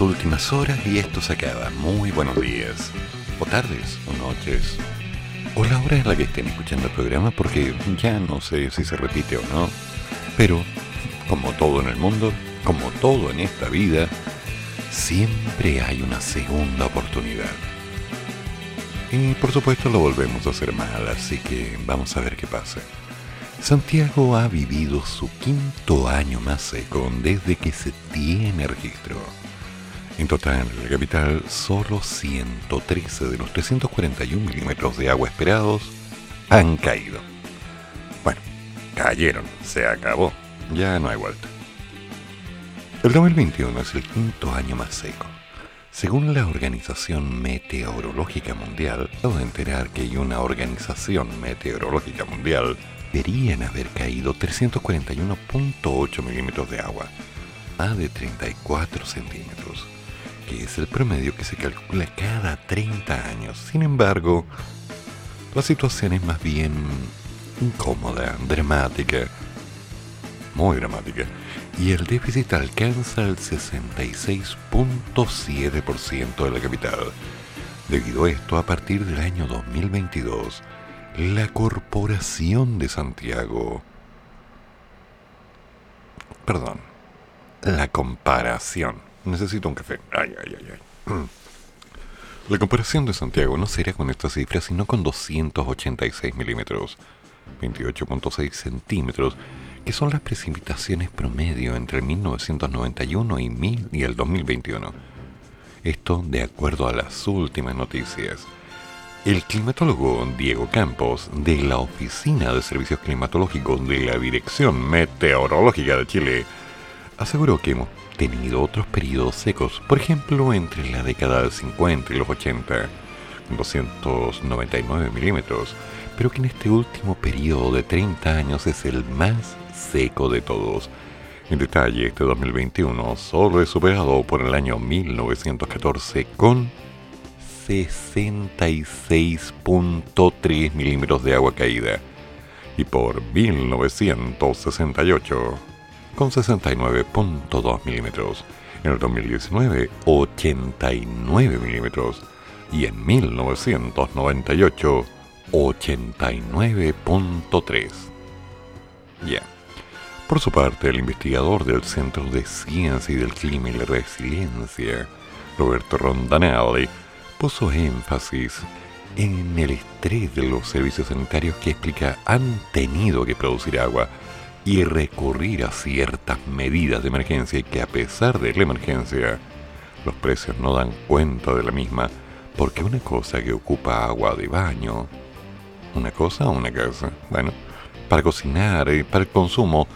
Últimas horas y esto se acaba. Muy buenos días, o tardes, o noches, o la hora en la que estén escuchando el programa, porque ya no sé si se repite o no. Pero, como todo en el mundo, como todo en esta vida, siempre hay una segunda oportunidad. Y por supuesto lo volvemos a hacer mal, así que vamos a ver qué pasa. Santiago ha vivido su quinto año más seco desde que se tiene registro. En total, en la capital, solo 113 de los 341 milímetros de agua esperados han caído. Bueno, cayeron, se acabó, ya no hay vuelta. El 2021 es el quinto año más seco. Según la Organización Meteorológica Mundial, acabo de enterar que hay una Organización Meteorológica Mundial deberían haber caído 341.8 milímetros de agua, más de 34 centímetros, que es el promedio que se calcula cada 30 años. Sin embargo, la situación es más bien incómoda, dramática, muy dramática, y el déficit alcanza el 66.7% de la capital. Debido a esto, a partir del año 2022, la Corporación de Santiago. Perdón. La comparación. Necesito un café. Ay, ay, ay, ay. La comparación de Santiago no sería con esta cifra, sino con 286 milímetros, 28.6 centímetros, que son las precipitaciones promedio entre 1991 y, 1000 y el 2021. Esto de acuerdo a las últimas noticias. El climatólogo Diego Campos, de la Oficina de Servicios Climatológicos de la Dirección Meteorológica de Chile, aseguró que hemos tenido otros periodos secos, por ejemplo entre la década del 50 y los 80, 299 milímetros, pero que en este último periodo de 30 años es el más seco de todos. En detalle, este 2021 solo es superado por el año 1914 con 66.3 milímetros de agua caída y por 1968 con 69.2 milímetros. En el 2019 89 milímetros y en 1998 89.3. Ya. Por su parte, el investigador del Centro de Ciencia y del Clima y la Resiliencia, Roberto Rondanelli, puso énfasis en el estrés de los servicios sanitarios que explica han tenido que producir agua y recurrir a ciertas medidas de emergencia y que a pesar de la emergencia los precios no dan cuenta de la misma porque una cosa que ocupa agua de baño, una cosa o una casa, bueno, para cocinar y para el consumo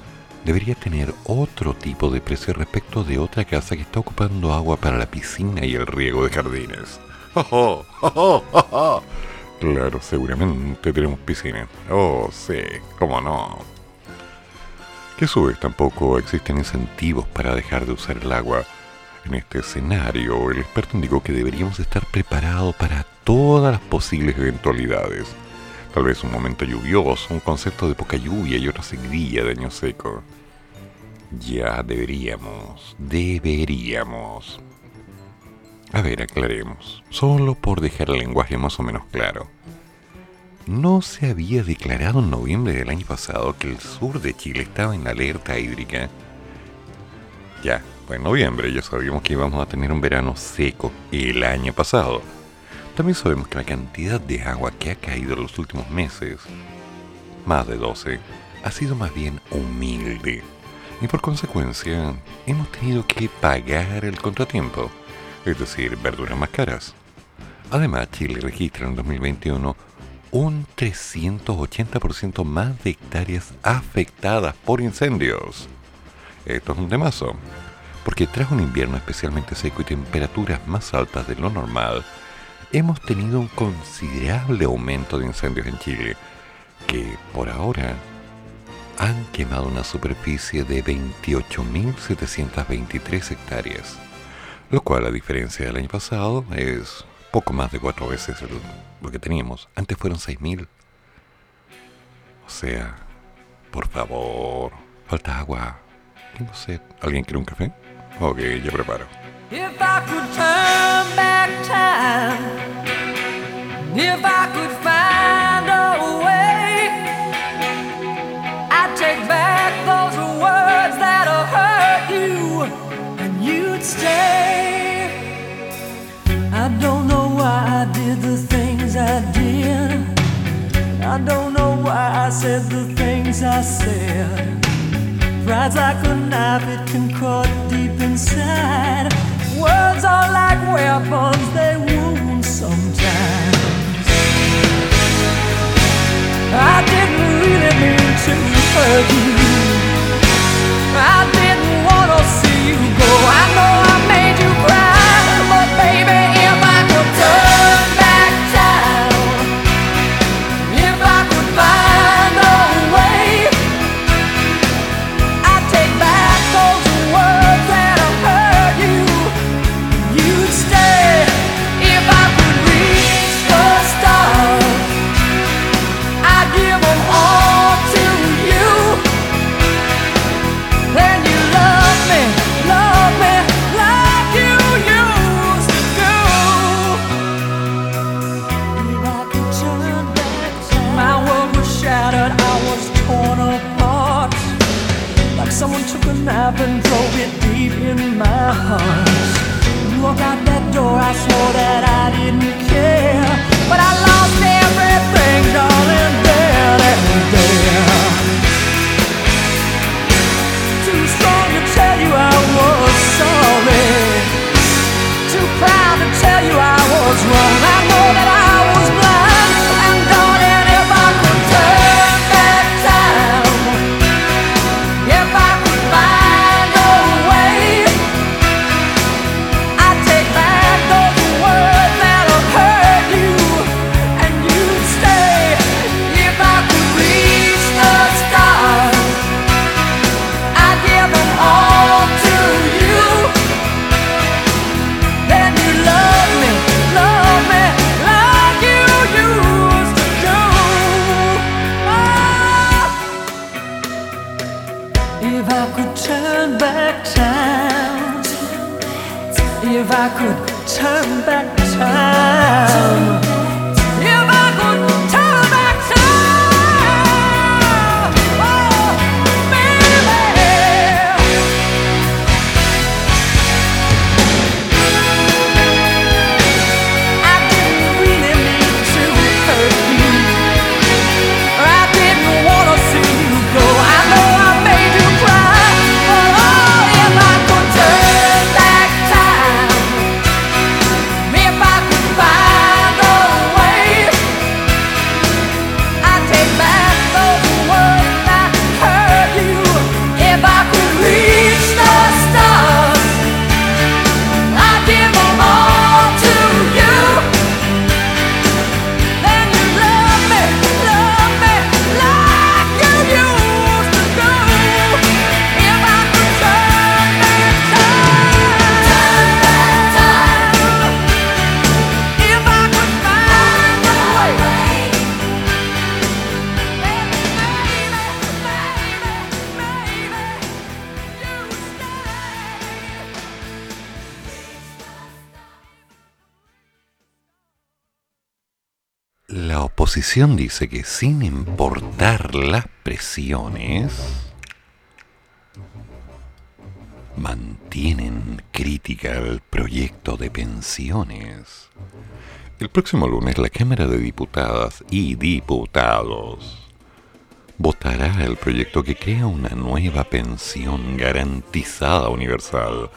debería tener otro tipo de precio respecto de otra casa que está ocupando agua para la piscina y el riego de jardines. claro, seguramente tenemos piscina. Oh, sí, cómo no. Que a su vez tampoco existen incentivos para dejar de usar el agua. En este escenario, el experto indicó que deberíamos estar preparados para todas las posibles eventualidades. Tal vez un momento lluvioso, un concepto de poca lluvia y otra seguidilla de año seco. Ya deberíamos, deberíamos. A ver, aclaremos, solo por dejar el lenguaje más o menos claro. No se había declarado en noviembre del año pasado que el sur de Chile estaba en alerta hídrica. Ya, fue en noviembre, ya sabíamos que íbamos a tener un verano seco el año pasado. También sabemos que la cantidad de agua que ha caído en los últimos meses, más de 12, ha sido más bien humilde. Y por consecuencia, hemos tenido que pagar el contratiempo es decir, verduras más caras. Además, Chile registra en 2021 un 380% más de hectáreas afectadas por incendios. esto es un temazo. Porque tras un invierno especialmente seco y temperaturas más altas de lo normal, hemos tenido un considerable aumento de incendios en Chile, que por ahora han quemado una superficie de 28.723 hectáreas, lo cual a diferencia del año pasado es poco más de cuatro veces lo que teníamos. Antes fueron 6.000. O sea, por favor, falta agua. Tengo sed. ¿Alguien quiere un café? Ok, yo preparo. If I could turn back time, if I could find a way, I'd take back those words that hurt you, and you'd stay. I don't know why I did the things I did. I don't know why I said the things I said. Pride's like a knife, it can cut deep inside. Words are like weapons, they wound sometimes. I didn't really mean to hurt you. I didn't want to see you go. I know oposición dice que sin importar las presiones, mantienen crítica al proyecto de pensiones. El próximo lunes la Cámara de Diputadas y Diputados votará el proyecto que crea una nueva pensión garantizada universal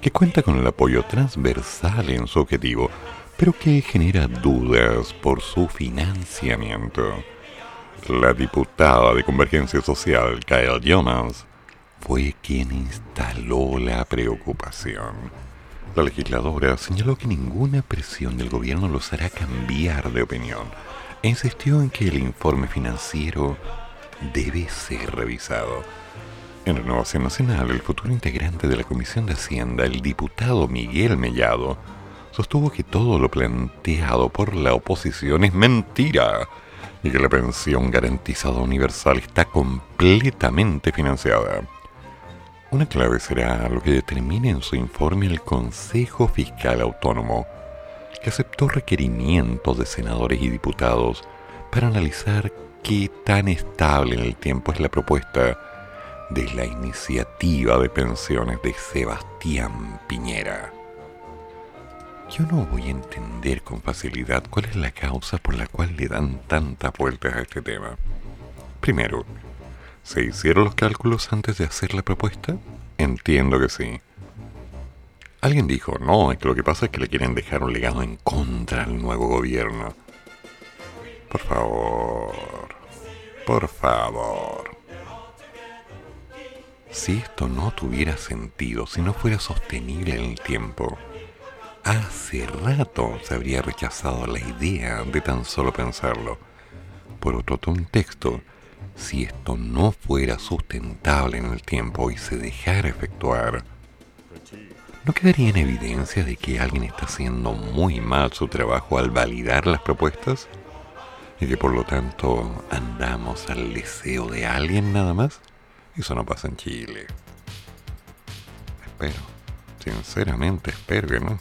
que cuenta con el apoyo transversal en su objetivo, pero que genera dudas por su financiamiento. La diputada de Convergencia Social, Kyle Jonas, fue quien instaló la preocupación. La legisladora señaló que ninguna presión del gobierno los hará cambiar de opinión e insistió en que el informe financiero debe ser revisado. En Renovación Nacional, el futuro integrante de la Comisión de Hacienda, el diputado Miguel Mellado, sostuvo que todo lo planteado por la oposición es mentira y que la pensión garantizada universal está completamente financiada. Una clave será lo que determine en su informe el Consejo Fiscal Autónomo, que aceptó requerimientos de senadores y diputados para analizar qué tan estable en el tiempo es la propuesta de la iniciativa de pensiones de Sebastián Piñera. Yo no voy a entender con facilidad cuál es la causa por la cual le dan tantas vueltas a este tema. Primero, ¿se hicieron los cálculos antes de hacer la propuesta? Entiendo que sí. Alguien dijo, no, es que lo que pasa es que le quieren dejar un legado en contra al nuevo gobierno. Por favor, por favor. Si esto no tuviera sentido, si no fuera sostenible en el tiempo, hace rato se habría rechazado la idea de tan solo pensarlo. Por otro contexto, si esto no fuera sustentable en el tiempo y se dejara efectuar, ¿no quedaría en evidencia de que alguien está haciendo muy mal su trabajo al validar las propuestas? Y que por lo tanto andamos al deseo de alguien nada más? Eso no pasa en Chile. Espero, sinceramente espero que no.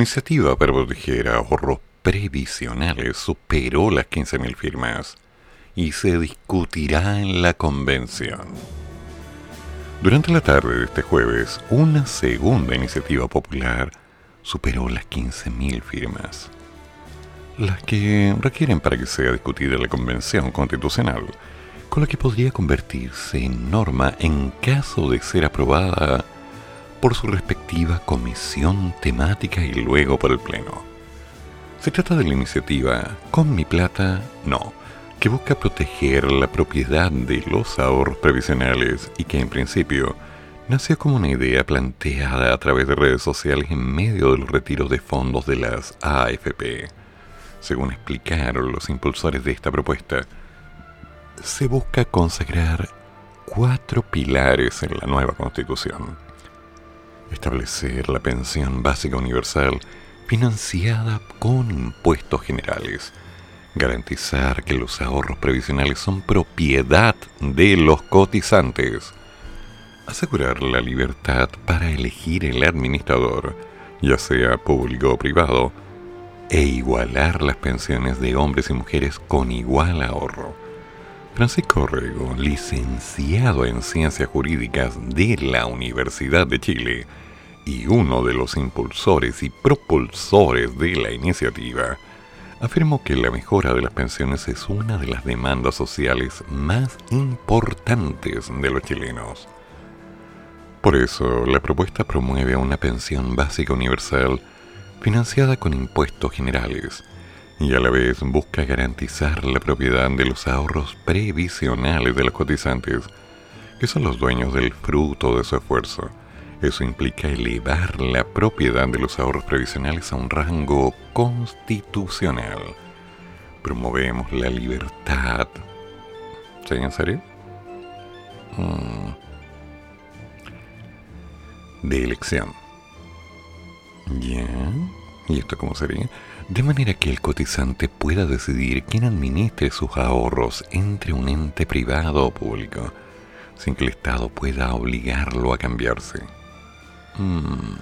Iniciativa para proteger ahorros previsionales superó las 15.000 firmas y se discutirá en la convención. Durante la tarde de este jueves, una segunda iniciativa popular superó las 15.000 firmas, las que requieren para que sea discutida la convención constitucional, con la que podría convertirse en norma en caso de ser aprobada por su respectiva comisión temática y luego por el Pleno. Se trata de la iniciativa Con mi plata, no, que busca proteger la propiedad de los ahorros previsionales y que en principio nació como una idea planteada a través de redes sociales en medio de los retiros de fondos de las AFP. Según explicaron los impulsores de esta propuesta, se busca consagrar cuatro pilares en la nueva constitución. Establecer la pensión básica universal financiada con impuestos generales garantizar que los ahorros previsionales son propiedad de los cotizantes, asegurar la libertad para elegir el administrador, ya sea público o privado, e igualar las pensiones de hombres y mujeres con igual ahorro. Francisco Rego, licenciado en Ciencias Jurídicas de la Universidad de Chile y uno de los impulsores y propulsores de la iniciativa, afirmó que la mejora de las pensiones es una de las demandas sociales más importantes de los chilenos. Por eso, la propuesta promueve una pensión básica universal financiada con impuestos generales y a la vez busca garantizar la propiedad de los ahorros previsionales de los cotizantes, que son los dueños del fruto de su esfuerzo eso implica elevar la propiedad de los ahorros previsionales a un rango constitucional. Promovemos la libertad. ¿Sí, en serio? Mm. De elección. ¿Ya? ¿Y esto cómo sería? De manera que el cotizante pueda decidir quién administre sus ahorros entre un ente privado o público, sin que el Estado pueda obligarlo a cambiarse. Mm.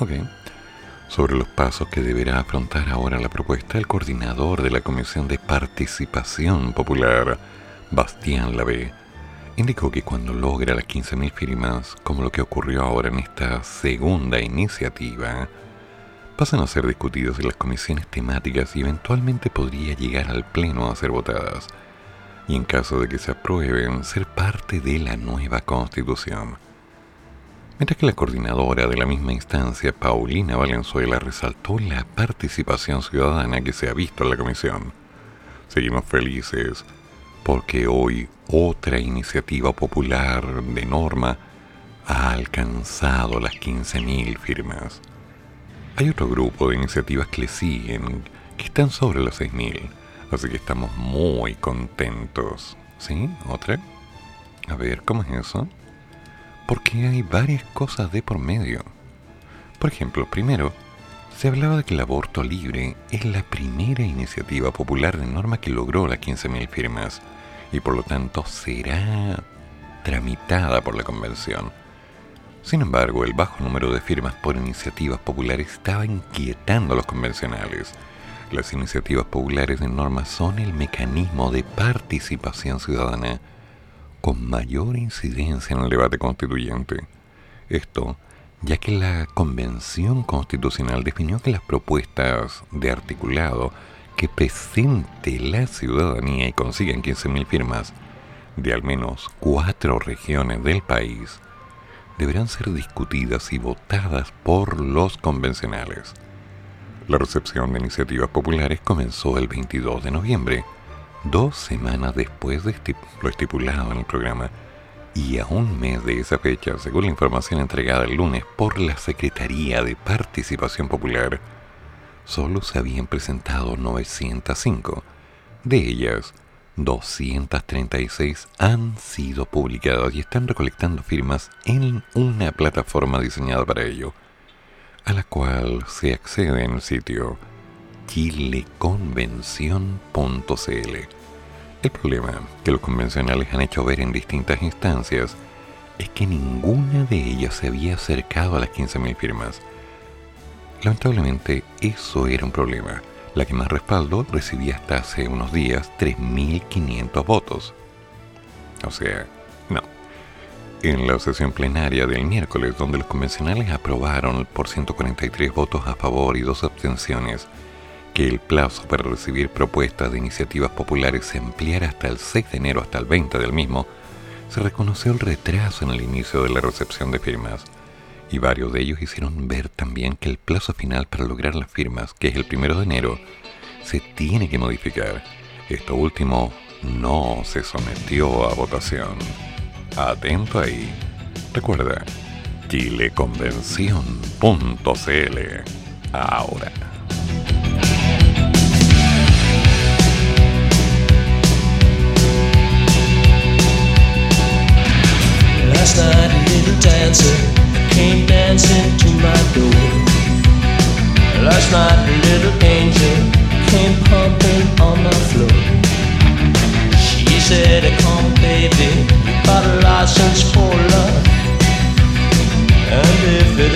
Ok. Sobre los pasos que deberá afrontar ahora la propuesta, el coordinador de la Comisión de Participación Popular, Bastián Lavé, indicó que cuando logra las 15.000 firmas, como lo que ocurrió ahora en esta segunda iniciativa, pasan a ser discutidos en las comisiones temáticas y eventualmente podría llegar al Pleno a ser votadas, y en caso de que se aprueben, ser parte de la nueva Constitución. Mientras que la coordinadora de la misma instancia, Paulina Valenzuela, resaltó la participación ciudadana que se ha visto en la comisión. Seguimos felices porque hoy otra iniciativa popular de norma ha alcanzado las 15.000 firmas. Hay otro grupo de iniciativas que le siguen, que están sobre los 6.000, así que estamos muy contentos. ¿Sí? ¿Otra? A ver, ¿cómo es eso? porque hay varias cosas de por medio. Por ejemplo, primero, se hablaba de que el aborto libre es la primera iniciativa popular de norma que logró las 15.000 firmas y por lo tanto será tramitada por la convención. Sin embargo, el bajo número de firmas por iniciativas populares estaba inquietando a los convencionales. Las iniciativas populares de norma son el mecanismo de participación ciudadana con mayor incidencia en el debate constituyente. Esto, ya que la Convención Constitucional definió que las propuestas de articulado que presente la ciudadanía y consigan 15.000 firmas de al menos cuatro regiones del país deberán ser discutidas y votadas por los convencionales. La recepción de iniciativas populares comenzó el 22 de noviembre dos semanas después de lo estipulado en el programa y a un mes de esa fecha, según la información entregada el lunes por la Secretaría de Participación Popular, solo se habían presentado 905. De ellas, 236 han sido publicadas y están recolectando firmas en una plataforma diseñada para ello, a la cual se accede en el sitio chileconvención.cl. El problema que los convencionales han hecho ver en distintas instancias es que ninguna de ellas se había acercado a las 15.000 firmas, Lamentablemente, eso era un problema. La que más respaldo recibía hasta hace unos días 3.500 votos. O sea, no. En la sesión plenaria del miércoles, donde los convencionales aprobaron por 143 votos a favor y dos abstenciones, que el plazo para recibir propuestas de iniciativas populares se ampliara hasta el 6 de enero hasta el 20 del mismo, se reconoció el retraso en el inicio de la recepción de firmas, y varios de ellos hicieron ver también que el plazo final para lograr las firmas, que es el 1 de enero, se tiene que modificar. Esto último no se sometió a votación. Atento ahí. Recuerda, chileconvención.cl. Ahora. Came dancing to my door. Last night a little angel came pumping on my floor. She said, "Come, baby, you got a license for love, and if it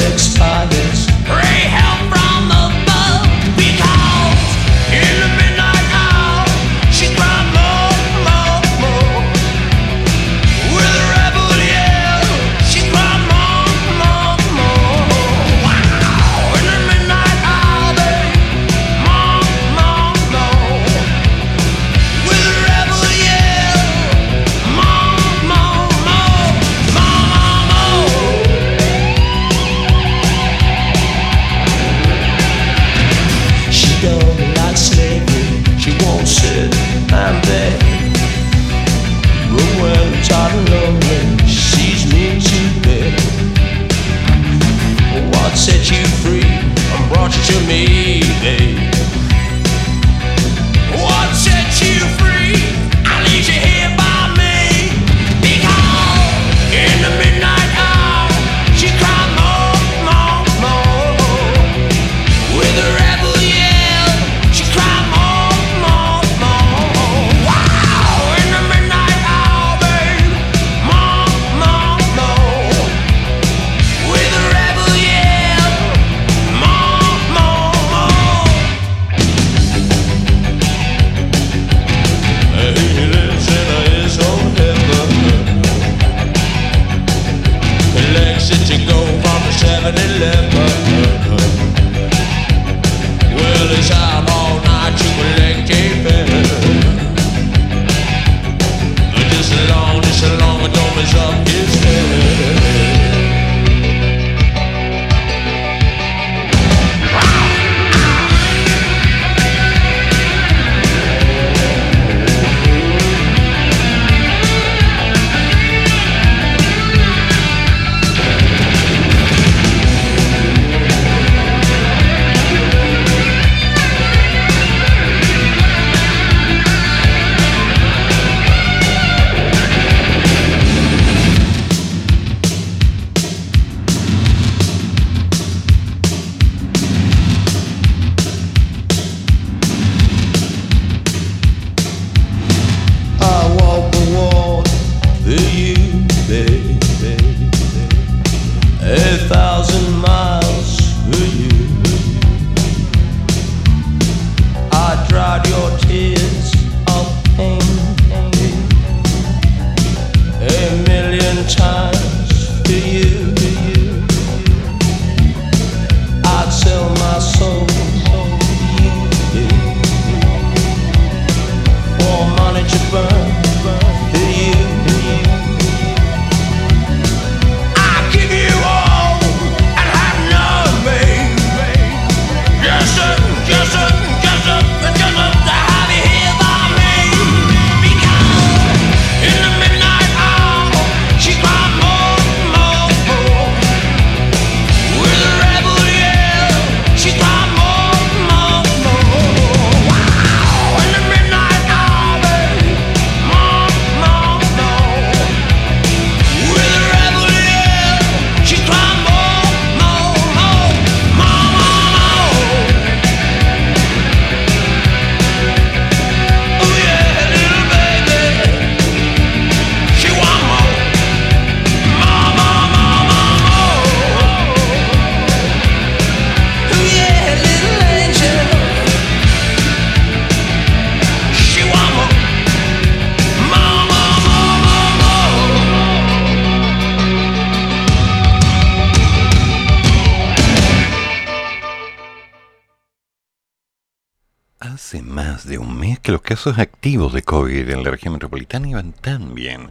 activos de COVID en la región metropolitana iban tan bien,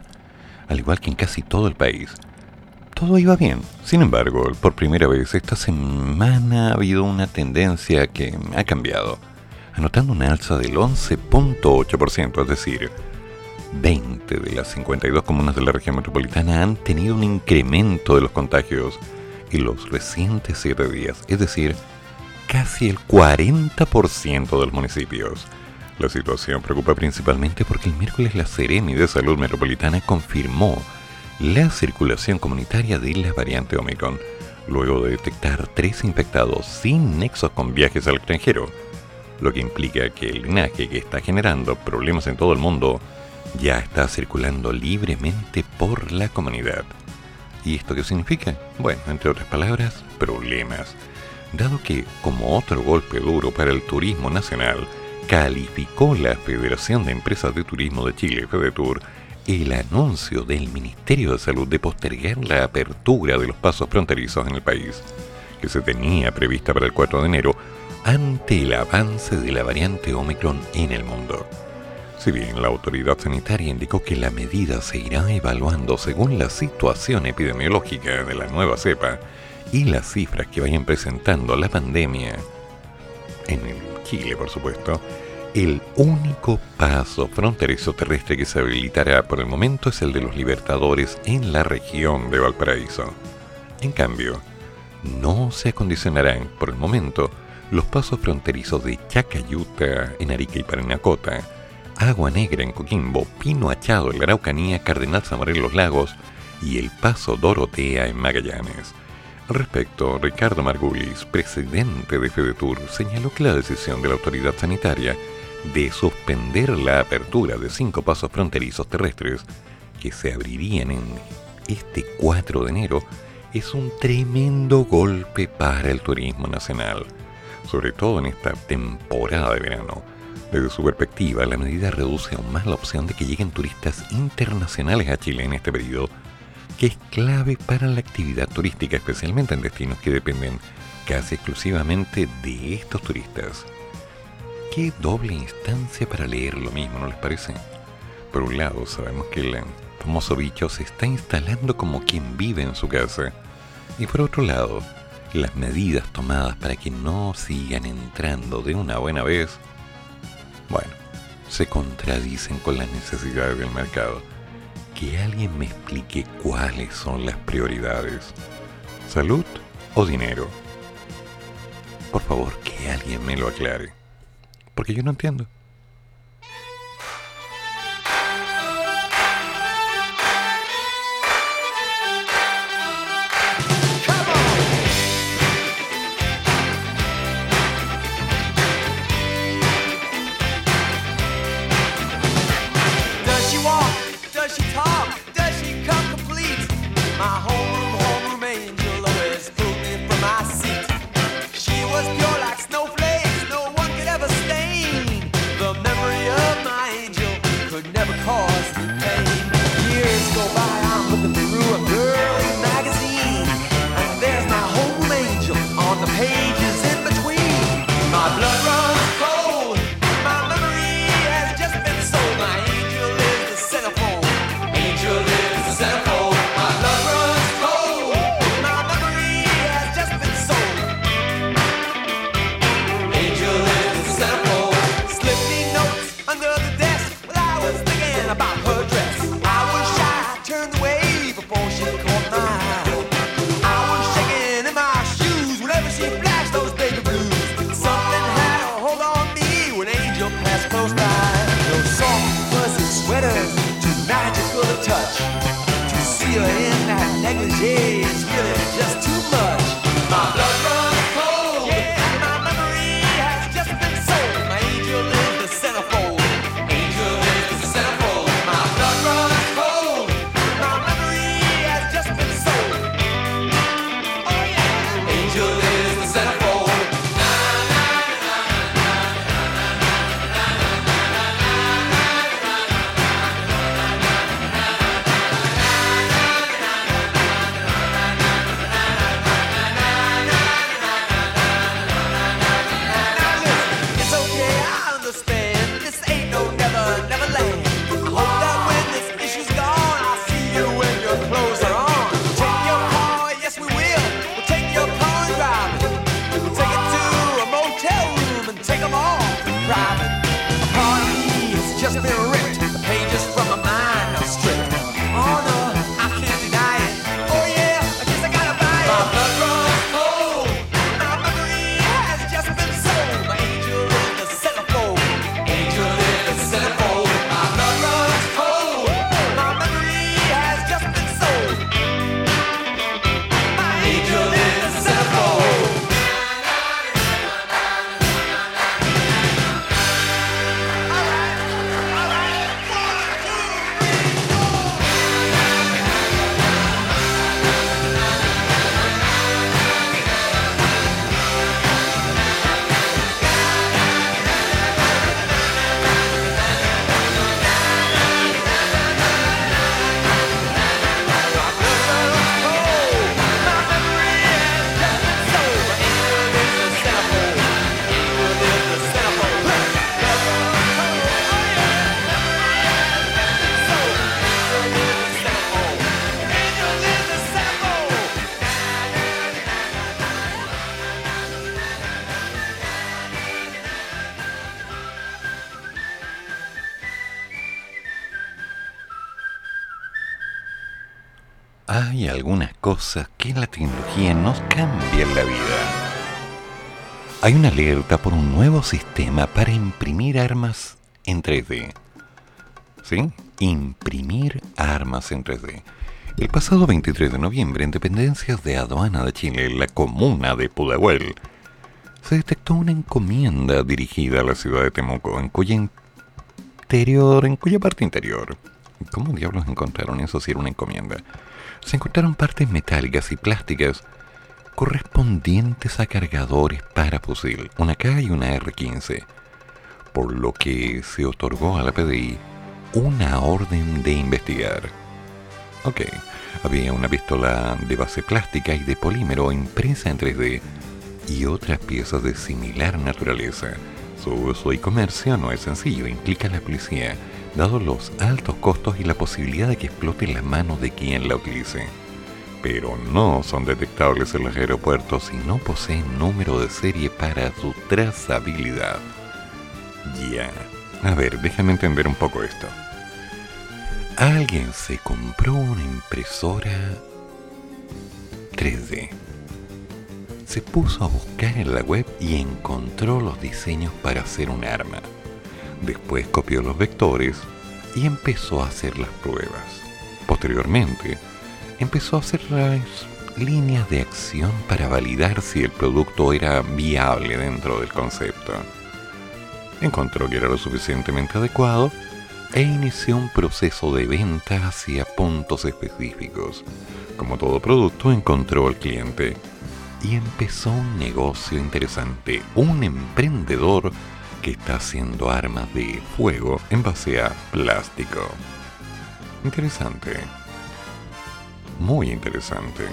al igual que en casi todo el país. Todo iba bien. Sin embargo, por primera vez esta semana ha habido una tendencia que ha cambiado, anotando una alza del 11.8%, es decir, 20 de las 52 comunas de la región metropolitana han tenido un incremento de los contagios en los recientes 7 días, es decir, casi el 40% de los municipios. La situación preocupa principalmente porque el miércoles la Seremi de Salud Metropolitana confirmó la circulación comunitaria de la variante Omicron, luego de detectar tres infectados sin nexos con viajes al extranjero, lo que implica que el linaje que está generando problemas en todo el mundo ya está circulando libremente por la comunidad. ¿Y esto qué significa? Bueno, entre otras palabras, problemas dado que, como otro golpe duro para el turismo nacional, calificó la Federación de Empresas de Turismo de Chile, FEDETUR, el anuncio del Ministerio de Salud de postergar la apertura de los pasos fronterizos en el país, que se tenía prevista para el 4 de enero, ante el avance de la variante Omicron en el mundo. Si bien la autoridad sanitaria indicó que la medida se irá evaluando según la situación epidemiológica de la nueva cepa, y las cifras que vayan presentando la pandemia en Chile, por supuesto, el único paso fronterizo terrestre que se habilitará por el momento es el de los libertadores en la región de Valparaíso. En cambio, no se acondicionarán por el momento los pasos fronterizos de Chacayuta en Arica y Parinacota, Agua Negra en Coquimbo, Pino Achado en la Araucanía, Cardenal Zamora en los Lagos y el paso Dorotea en Magallanes. Al respecto, Ricardo Margulis, presidente de FEDETUR, señaló que la decisión de la autoridad sanitaria de suspender la apertura de cinco pasos fronterizos terrestres que se abrirían en este 4 de enero es un tremendo golpe para el turismo nacional, sobre todo en esta temporada de verano. Desde su perspectiva, la medida reduce aún más la opción de que lleguen turistas internacionales a Chile en este periodo que es clave para la actividad turística, especialmente en destinos que dependen casi exclusivamente de estos turistas. Qué doble instancia para leer lo mismo, ¿no les parece? Por un lado, sabemos que el famoso bicho se está instalando como quien vive en su casa. Y por otro lado, las medidas tomadas para que no sigan entrando de una buena vez, bueno, se contradicen con las necesidades del mercado que alguien me explique cuáles son las prioridades. ¿Salud o dinero? Por favor, que alguien me lo aclare. Porque yo no entiendo. Hay una alerta por un nuevo sistema para imprimir armas en 3D. ¿Sí? Imprimir armas en 3D. El pasado 23 de noviembre, en dependencias de aduana de Chile, en la comuna de Pudahuel, se detectó una encomienda dirigida a la ciudad de Temuco, en cuya interior, en cuya parte interior, ¿cómo diablos encontraron eso si era una encomienda? Se encontraron partes metálicas y plásticas correspondientes a cargadores para fusil, una K y una R15, por lo que se otorgó a la PDI una orden de investigar. Ok, había una pistola de base plástica y de polímero impresa en 3D y otras piezas de similar naturaleza. Su uso y comercio no es sencillo, implica la policía, dado los altos costos y la posibilidad de que explote en las manos de quien la utilice. Pero no son detectables en los aeropuertos y no poseen número de serie para su trazabilidad. Ya. A ver, déjame entender un poco esto. Alguien se compró una impresora 3D se puso a buscar en la web y encontró los diseños para hacer un arma. Después copió los vectores y empezó a hacer las pruebas. Posteriormente, empezó a hacer las líneas de acción para validar si el producto era viable dentro del concepto. Encontró que era lo suficientemente adecuado e inició un proceso de venta hacia puntos específicos. Como todo producto, encontró al cliente y empezó un negocio interesante, un emprendedor que está haciendo armas de fuego en base a plástico. Interesante. Muy interesante.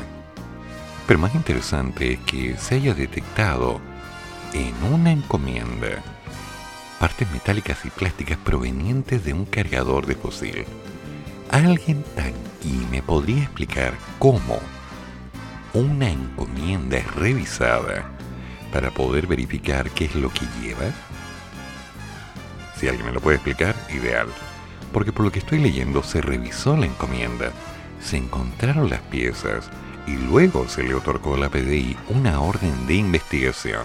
Pero más interesante es que se haya detectado en una encomienda partes metálicas y plásticas provenientes de un cargador de fusil. ¿Alguien aquí me podría explicar cómo una encomienda es revisada para poder verificar qué es lo que lleva? Si alguien me lo puede explicar, ideal. Porque por lo que estoy leyendo se revisó la encomienda, se encontraron las piezas y luego se le otorgó a la PDI una orden de investigación.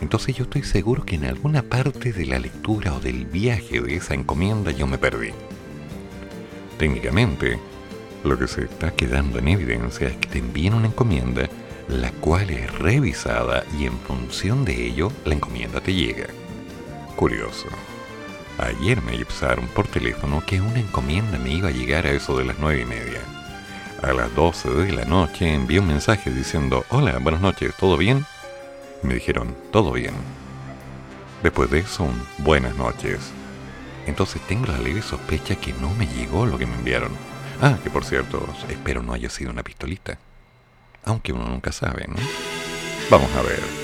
Entonces yo estoy seguro que en alguna parte de la lectura o del viaje de esa encomienda yo me perdí. Técnicamente, lo que se está quedando en evidencia es que te envían una encomienda, la cual es revisada y en función de ello la encomienda te llega. Curioso. Ayer me avisaron por teléfono que una encomienda me iba a llegar a eso de las nueve y media. A las 12 de la noche envié un mensaje diciendo, hola, buenas noches, ¿todo bien? me dijeron, todo bien. Después de eso, buenas noches. Entonces tengo la leve sospecha que no me llegó lo que me enviaron. Ah, que por cierto, espero no haya sido una pistolita. Aunque uno nunca sabe, ¿no? Vamos a ver.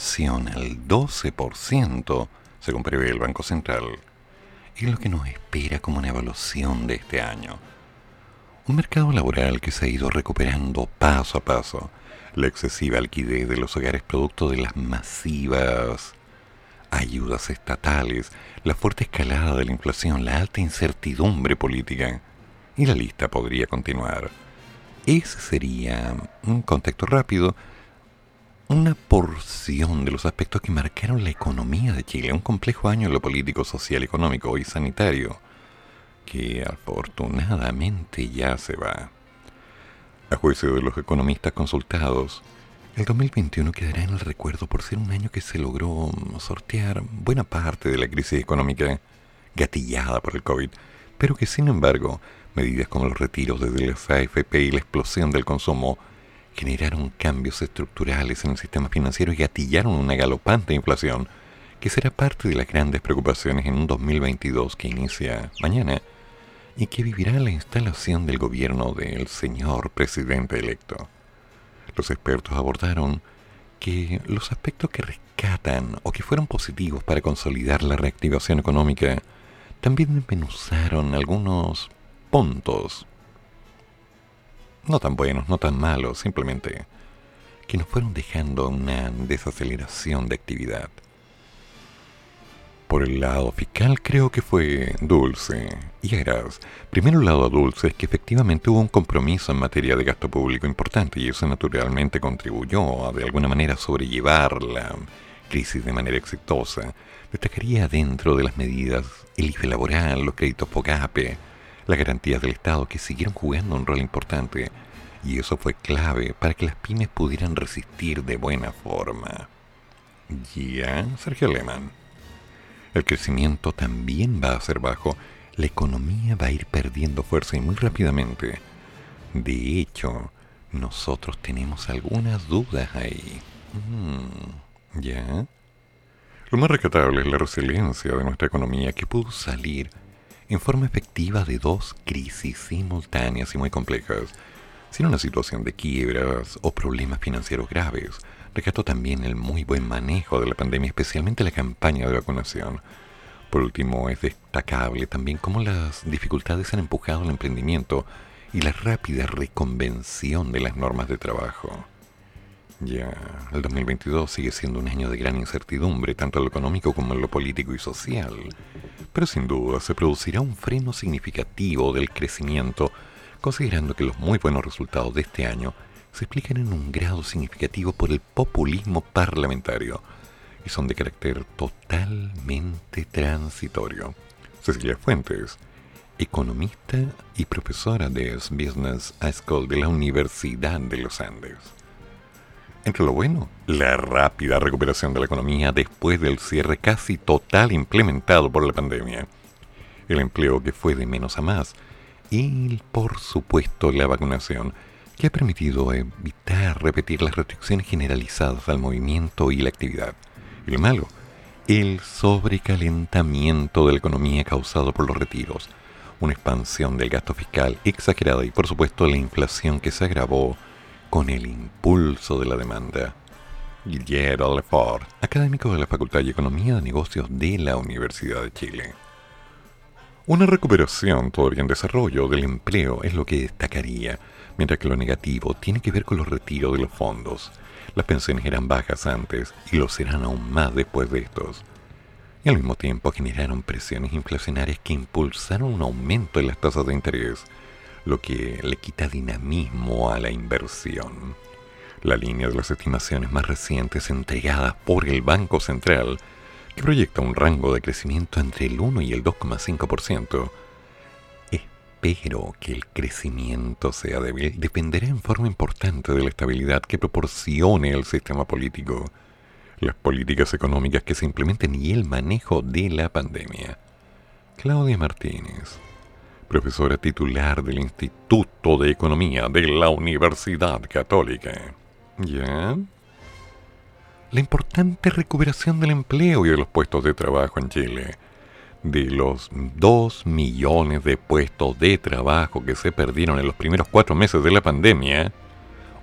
12%, según prevé el Banco Central, es lo que nos espera como una evaluación de este año. Un mercado laboral que se ha ido recuperando paso a paso, la excesiva liquidez de los hogares producto de las masivas ayudas estatales, la fuerte escalada de la inflación, la alta incertidumbre política, y la lista podría continuar. Ese sería un contexto rápido una porción de los aspectos que marcaron la economía de Chile, un complejo año en lo político, social, económico y sanitario, que afortunadamente ya se va. A juicio de los economistas consultados, el 2021 quedará en el recuerdo por ser un año que se logró sortear buena parte de la crisis económica gatillada por el COVID, pero que sin embargo, medidas como los retiros desde las AFP y la explosión del consumo generaron cambios estructurales en el sistema financiero y gatillaron una galopante inflación que será parte de las grandes preocupaciones en un 2022 que inicia mañana y que vivirá la instalación del gobierno del señor presidente electo. Los expertos abordaron que los aspectos que rescatan o que fueron positivos para consolidar la reactivación económica también desmenuzaron algunos puntos no tan buenos, no tan malos, simplemente que nos fueron dejando una desaceleración de actividad. Por el lado fiscal creo que fue dulce. Y eras, primero el lado dulce es que efectivamente hubo un compromiso en materia de gasto público importante y eso naturalmente contribuyó a de alguna manera sobrellevar la crisis de manera exitosa. Destacaría dentro de las medidas el IFE laboral, los créditos POGAPE, las garantías del Estado que siguieron jugando un rol importante y eso fue clave para que las pymes pudieran resistir de buena forma. Ya, Sergio Lehmann. El crecimiento también va a ser bajo, la economía va a ir perdiendo fuerza y muy rápidamente. De hecho, nosotros tenemos algunas dudas ahí. Mm, ¿Ya? Lo más rescatable es la resiliencia de nuestra economía que pudo salir en forma efectiva de dos crisis simultáneas y muy complejas, sin una situación de quiebras o problemas financieros graves. Rescató también el muy buen manejo de la pandemia, especialmente la campaña de vacunación. Por último, es destacable también cómo las dificultades han empujado el emprendimiento y la rápida reconvención de las normas de trabajo. Ya, el 2022 sigue siendo un año de gran incertidumbre, tanto en lo económico como en lo político y social. Pero sin duda se producirá un freno significativo del crecimiento, considerando que los muy buenos resultados de este año se explican en un grado significativo por el populismo parlamentario y son de carácter totalmente transitorio. Cecilia Fuentes, economista y profesora de Business School de la Universidad de los Andes. Entre lo bueno, la rápida recuperación de la economía después del cierre casi total implementado por la pandemia, el empleo que fue de menos a más. Y, por supuesto, la vacunación que ha permitido evitar repetir las restricciones generalizadas al movimiento y la actividad. Y lo malo, el sobrecalentamiento de la economía causado por los retiros, una expansión del gasto fiscal exagerada y por supuesto la inflación que se agravó con el impulso de la demanda. Guillermo Lefort, académico de la Facultad de Economía de Negocios de la Universidad de Chile. Una recuperación todavía en desarrollo del empleo es lo que destacaría, mientras que lo negativo tiene que ver con los retiros de los fondos. Las pensiones eran bajas antes y lo serán aún más después de estos. Y al mismo tiempo generaron presiones inflacionarias que impulsaron un aumento en las tasas de interés, lo que le quita dinamismo a la inversión. La línea de las estimaciones más recientes entregadas por el Banco Central, que proyecta un rango de crecimiento entre el 1 y el 2,5%, pero que el crecimiento sea débil dependerá en forma importante de la estabilidad que proporcione el sistema político, las políticas económicas que se implementen y el manejo de la pandemia. Claudia Martínez, profesora titular del Instituto de Economía de la Universidad Católica. ¿Ya? La importante recuperación del empleo y de los puestos de trabajo en Chile de los 2 millones de puestos de trabajo que se perdieron en los primeros cuatro meses de la pandemia,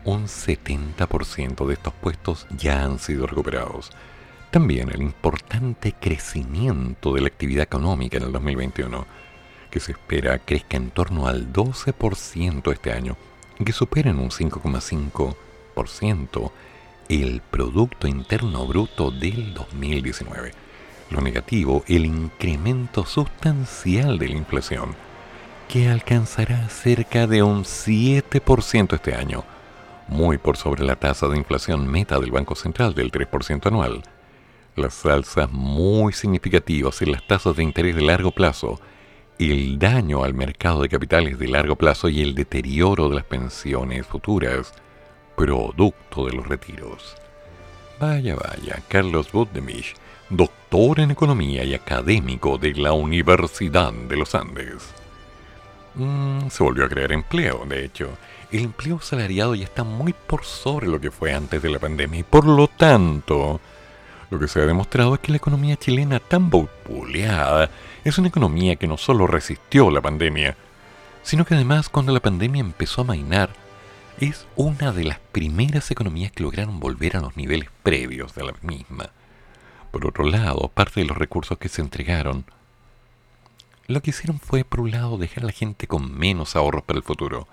un 70% de estos puestos ya han sido recuperados. También el importante crecimiento de la actividad económica en el 2021, que se espera crezca en torno al 12% este año, y que supere en un 5,5% el Producto Interno Bruto del 2019 lo negativo, el incremento sustancial de la inflación, que alcanzará cerca de un 7% este año, muy por sobre la tasa de inflación meta del Banco Central del 3% anual. Las alzas muy significativas en las tasas de interés de largo plazo, el daño al mercado de capitales de largo plazo y el deterioro de las pensiones futuras, producto de los retiros. Vaya, vaya, Carlos Budemich doctor en economía y académico de la Universidad de los Andes. Mm, se volvió a crear empleo, de hecho. El empleo salariado ya está muy por sobre lo que fue antes de la pandemia y por lo tanto, lo que se ha demostrado es que la economía chilena tan vapuleada es una economía que no solo resistió la pandemia, sino que además cuando la pandemia empezó a mainar, es una de las primeras economías que lograron volver a los niveles previos de la misma. Por otro lado, parte de los recursos que se entregaron, lo que hicieron fue, por un lado, dejar a la gente con menos ahorros para el futuro.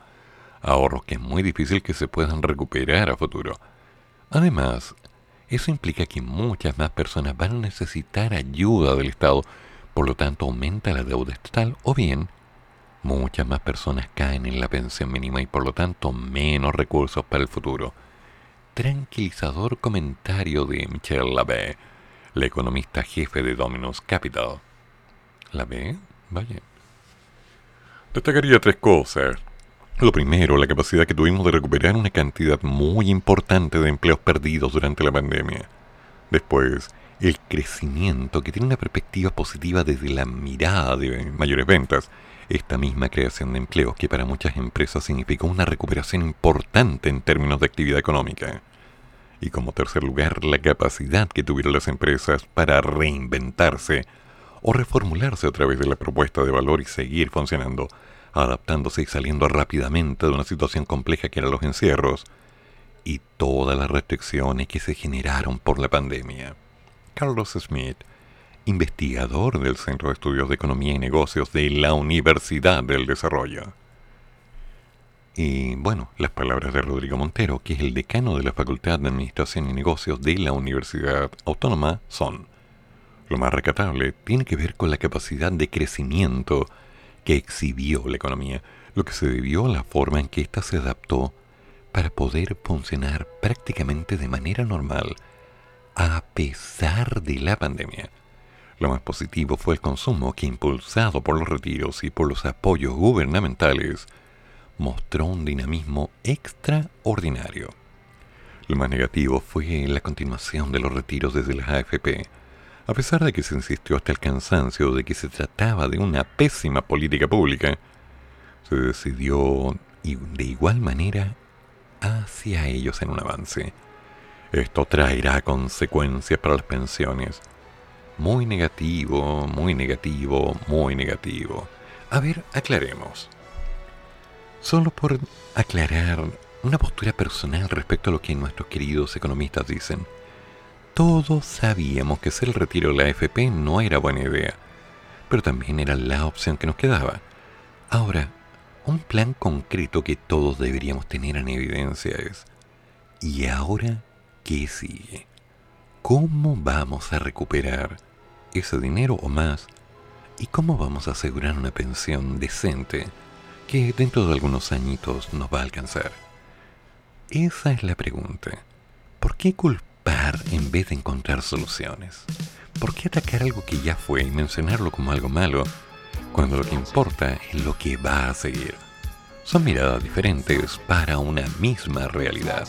Ahorros que es muy difícil que se puedan recuperar a futuro. Además, eso implica que muchas más personas van a necesitar ayuda del Estado, por lo tanto aumenta la deuda estatal o bien muchas más personas caen en la pensión mínima y por lo tanto menos recursos para el futuro. Tranquilizador comentario de Michel Labé la economista jefe de Dominus Capital. ¿La ve? Vaya. Destacaría tres cosas. Lo primero, la capacidad que tuvimos de recuperar una cantidad muy importante de empleos perdidos durante la pandemia. Después, el crecimiento que tiene una perspectiva positiva desde la mirada de mayores ventas. Esta misma creación de empleos que para muchas empresas significó una recuperación importante en términos de actividad económica. Y como tercer lugar, la capacidad que tuvieron las empresas para reinventarse o reformularse a través de la propuesta de valor y seguir funcionando, adaptándose y saliendo rápidamente de una situación compleja que eran los encierros y todas las restricciones que se generaron por la pandemia. Carlos Smith, investigador del Centro de Estudios de Economía y Negocios de la Universidad del Desarrollo. Y bueno, las palabras de Rodrigo Montero, que es el decano de la Facultad de Administración y Negocios de la Universidad Autónoma, son, lo más recatable tiene que ver con la capacidad de crecimiento que exhibió la economía, lo que se debió a la forma en que ésta se adaptó para poder funcionar prácticamente de manera normal a pesar de la pandemia. Lo más positivo fue el consumo que, impulsado por los retiros y por los apoyos gubernamentales, mostró un dinamismo extraordinario. Lo más negativo fue la continuación de los retiros desde las AFP, a pesar de que se insistió hasta el cansancio de que se trataba de una pésima política pública, se decidió de igual manera hacia ellos en un avance. Esto traerá consecuencias para las pensiones. Muy negativo, muy negativo, muy negativo. A ver, aclaremos. Solo por aclarar una postura personal respecto a lo que nuestros queridos economistas dicen. Todos sabíamos que hacer el retiro de la AFP no era buena idea, pero también era la opción que nos quedaba. Ahora, un plan concreto que todos deberíamos tener en evidencia es, ¿y ahora qué sigue? ¿Cómo vamos a recuperar ese dinero o más? ¿Y cómo vamos a asegurar una pensión decente que dentro de algunos añitos nos va a alcanzar? Esa es la pregunta. ¿Por qué culpar en vez de encontrar soluciones? ¿Por qué atacar algo que ya fue y mencionarlo como algo malo cuando lo que importa es lo que va a seguir? Son miradas diferentes para una misma realidad.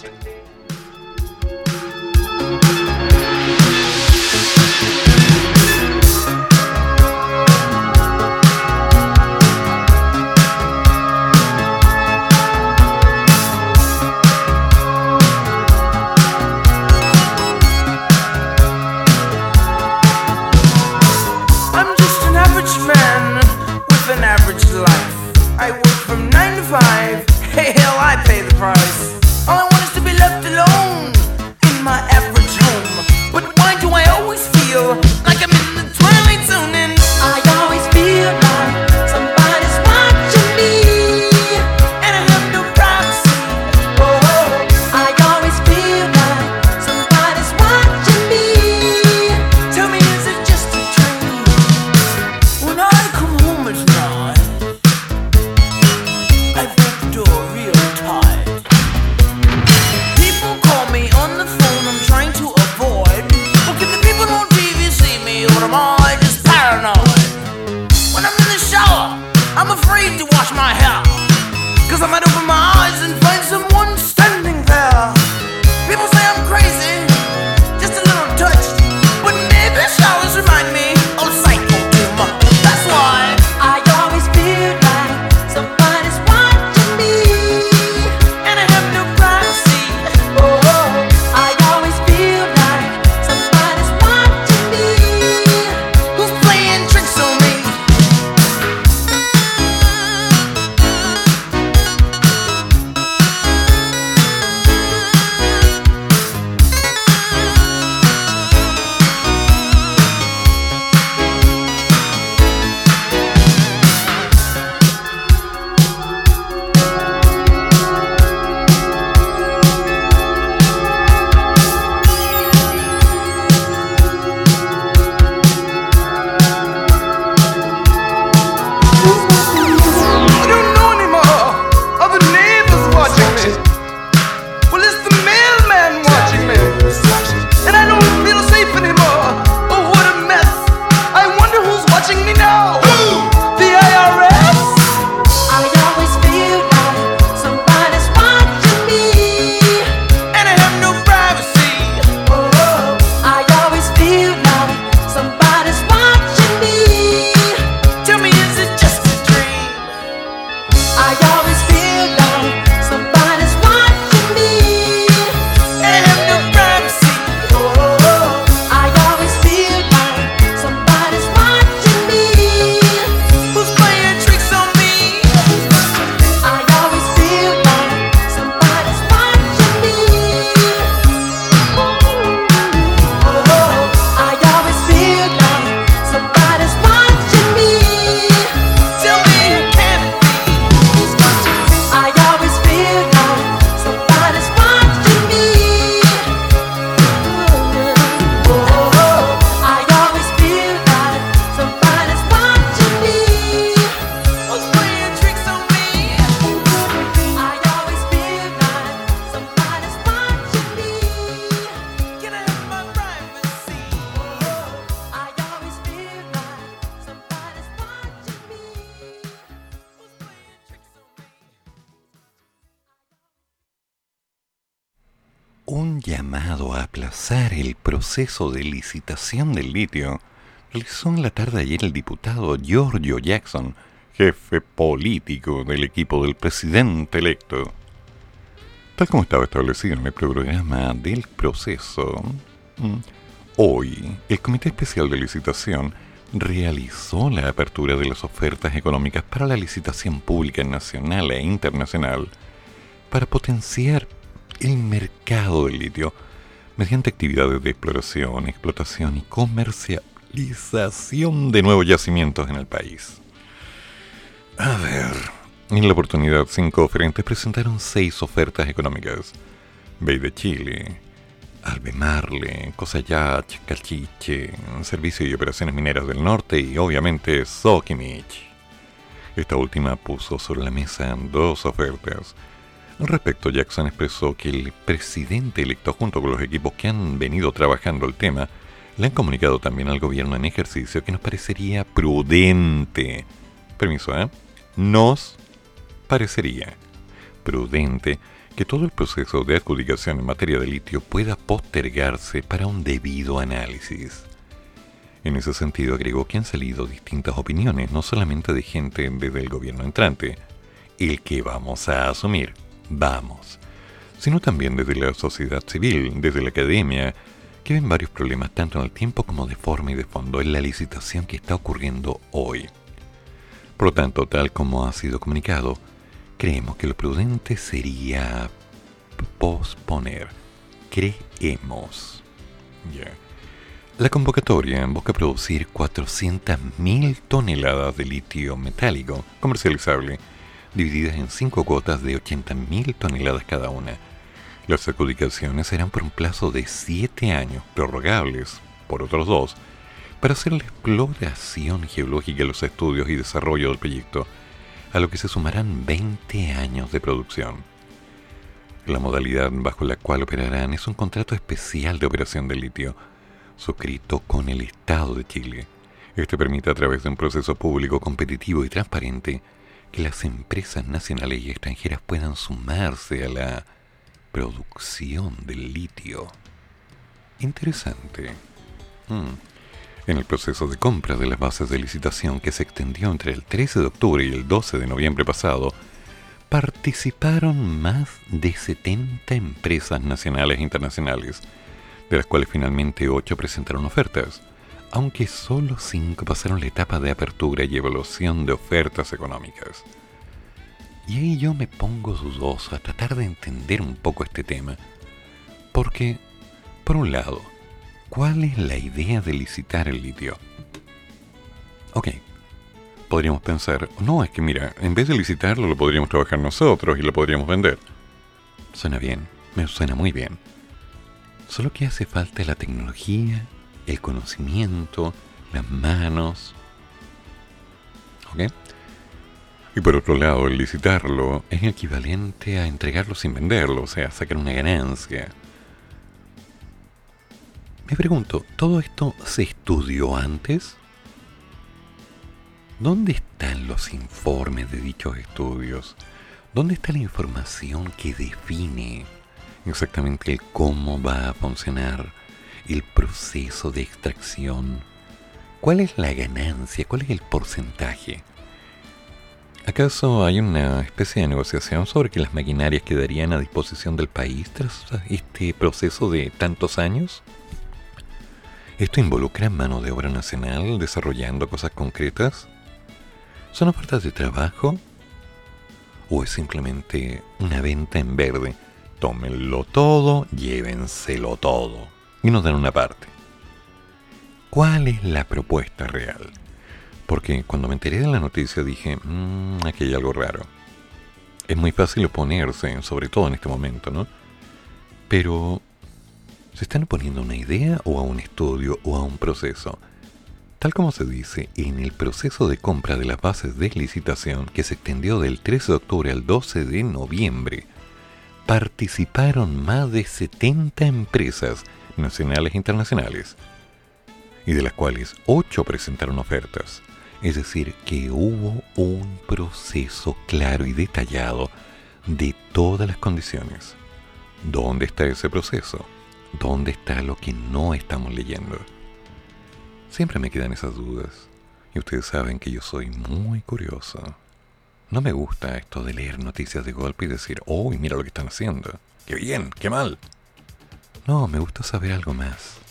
Proceso de licitación del litio realizó en la tarde de ayer el diputado Giorgio Jackson, jefe político del equipo del presidente electo. Tal como estaba establecido en el programa del proceso, mm, hoy el Comité Especial de Licitación realizó la apertura de las ofertas económicas para la licitación pública nacional e internacional para potenciar el mercado del litio mediante actividades de exploración, explotación y comercialización de nuevos yacimientos en el país. A ver, en la oportunidad cinco oferentes presentaron seis ofertas económicas. Bay de Chile, Albemarle, Cosayach, Calchiche, Servicio y Operaciones Mineras del Norte y obviamente Sokimich. Esta última puso sobre la mesa dos ofertas. Al respecto, Jackson expresó que el presidente electo junto con los equipos que han venido trabajando el tema le han comunicado también al gobierno en ejercicio que nos parecería prudente. Permiso, ¿eh? Nos parecería prudente que todo el proceso de adjudicación en materia de litio pueda postergarse para un debido análisis. En ese sentido agregó que han salido distintas opiniones, no solamente de gente desde el gobierno entrante, el que vamos a asumir, vamos, sino también desde la sociedad civil, desde la academia, que ven varios problemas tanto en el tiempo como de forma y de fondo en la licitación que está ocurriendo hoy. Por lo tanto, tal como ha sido comunicado, creemos que lo prudente sería posponer. Creemos. La convocatoria busca producir 400.000 toneladas de litio metálico comercializable, divididas en cinco cuotas de 80.000 toneladas cada una. Las adjudicaciones serán por un plazo de 7 años, prorrogables por otros dos, para hacer la exploración geológica los estudios y desarrollo del proyecto a lo que se sumarán 20 años de producción. La modalidad bajo la cual operarán es un contrato especial de operación de litio, suscrito con el Estado de Chile. Este permite a través de un proceso público competitivo y transparente las empresas nacionales y extranjeras puedan sumarse a la producción del litio. Interesante. Hmm en el proceso de compra de las bases de licitación que se extendió entre el 13 de octubre y el 12 de noviembre pasado, participaron más de 70 empresas nacionales e internacionales, de las cuales finalmente 8 presentaron ofertas, aunque solo 5 pasaron la etapa de apertura y evaluación de ofertas económicas. Y ahí yo me pongo dudoso a tratar de entender un poco este tema, porque, por un lado, ¿Cuál es la idea de licitar el litio? Ok, podríamos pensar, no, es que mira, en vez de licitarlo lo podríamos trabajar nosotros y lo podríamos vender. Suena bien, me suena muy bien. Solo que hace falta la tecnología, el conocimiento, las manos. ¿Ok? Y por otro lado, el licitarlo es equivalente a entregarlo sin venderlo, o sea, sacar una ganancia. Me pregunto, ¿todo esto se estudió antes? ¿Dónde están los informes de dichos estudios? ¿Dónde está la información que define exactamente el cómo va a funcionar el proceso de extracción? ¿Cuál es la ganancia? ¿Cuál es el porcentaje? ¿Acaso hay una especie de negociación sobre que las maquinarias quedarían a disposición del país tras este proceso de tantos años? ¿Esto involucra mano de obra nacional desarrollando cosas concretas? ¿Son ofertas de trabajo? ¿O es simplemente una venta en verde? Tómenlo todo, llévenselo todo. Y nos dan una parte. ¿Cuál es la propuesta real? Porque cuando me enteré de la noticia dije, mmm, aquí hay algo raro. Es muy fácil oponerse, sobre todo en este momento, ¿no? Pero ¿Se están oponiendo a una idea o a un estudio o a un proceso? Tal como se dice, en el proceso de compra de las bases de licitación que se extendió del 13 de octubre al 12 de noviembre, participaron más de 70 empresas nacionales e internacionales, y de las cuales 8 presentaron ofertas. Es decir, que hubo un proceso claro y detallado de todas las condiciones. ¿Dónde está ese proceso? ¿Dónde está lo que no estamos leyendo? Siempre me quedan esas dudas. Y ustedes saben que yo soy muy curioso. No me gusta esto de leer noticias de golpe y decir, uy, mira lo que están haciendo. ¡Qué bien! ¡Qué mal! No, me gusta saber algo más.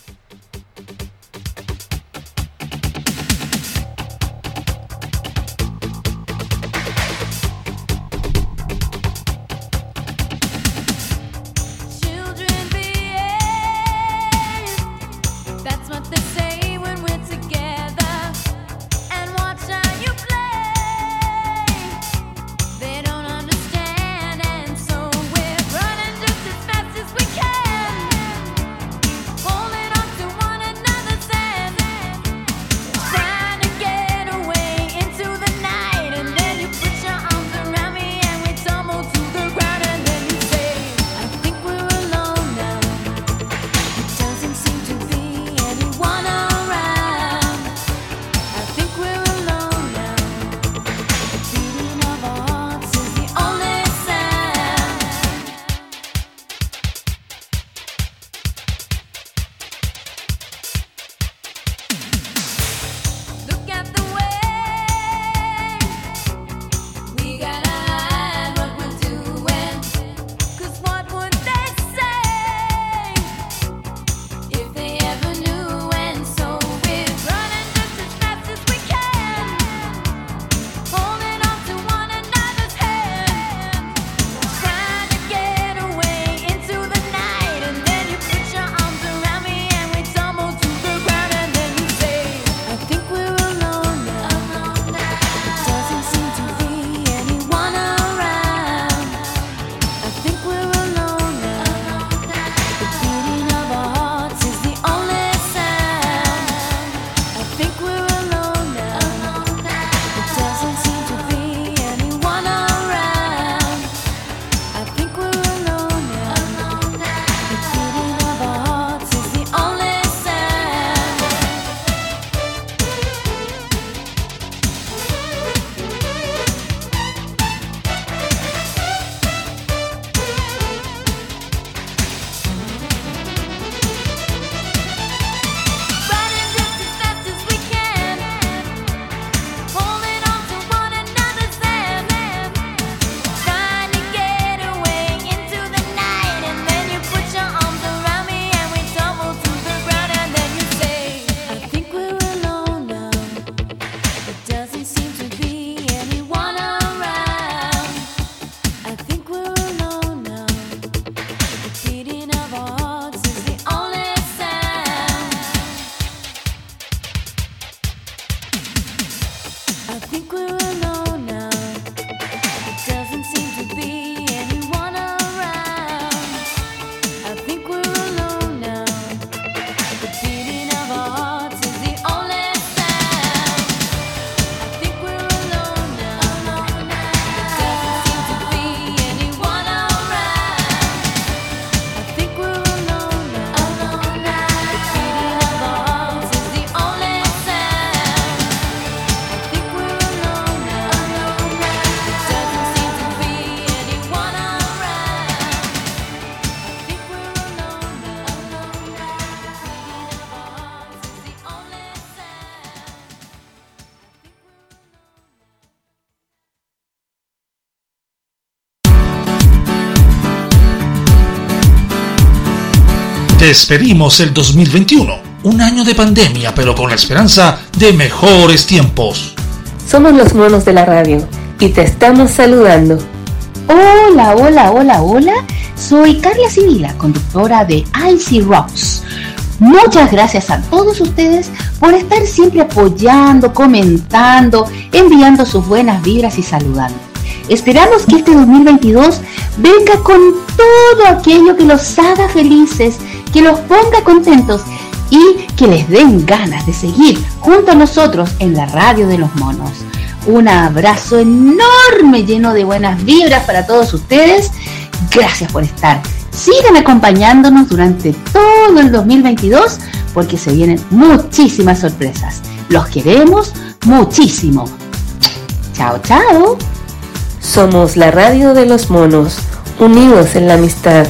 Despedimos el 2021, un año de pandemia, pero con la esperanza de mejores tiempos. Somos los monos de la radio y te estamos saludando. Hola, hola, hola, hola. Soy Carla Civila, conductora de Icy Rocks. Muchas gracias a todos ustedes por estar siempre apoyando, comentando, enviando sus buenas vibras y saludando. Esperamos que este 2022 venga con todo aquello que los haga felices, que los ponga contentos y que les den ganas de seguir junto a nosotros en la radio de los monos. Un abrazo enorme lleno de buenas vibras para todos ustedes. Gracias por estar. Sigan acompañándonos durante todo el 2022 porque se vienen muchísimas sorpresas. Los queremos muchísimo. Chao, chao. Somos la radio de los monos, unidos en la amistad.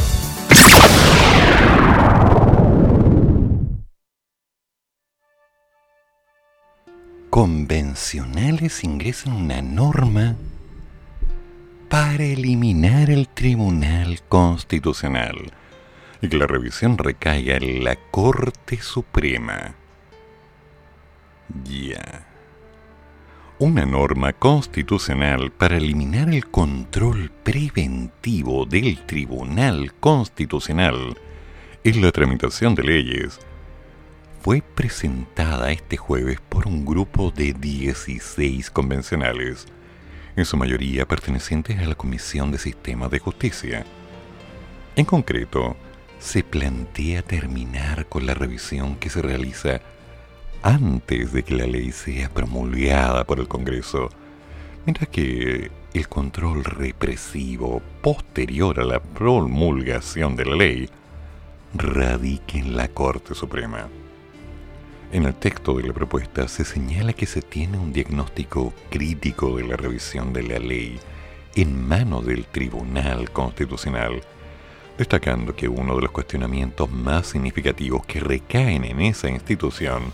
Convencionales ingresan una norma para eliminar el Tribunal Constitucional y que la revisión recaiga en la Corte Suprema. Ya. Una norma constitucional para eliminar el control preventivo del Tribunal Constitucional en la tramitación de leyes fue presentada este jueves por un grupo de 16 convencionales, en su mayoría pertenecientes a la Comisión de Sistemas de Justicia. En concreto, se plantea terminar con la revisión que se realiza antes de que la ley sea promulgada por el Congreso, mientras que el control represivo posterior a la promulgación de la ley radique en la Corte Suprema. En el texto de la propuesta se señala que se tiene un diagnóstico crítico de la revisión de la ley en manos del Tribunal Constitucional, destacando que uno de los cuestionamientos más significativos que recaen en esa institución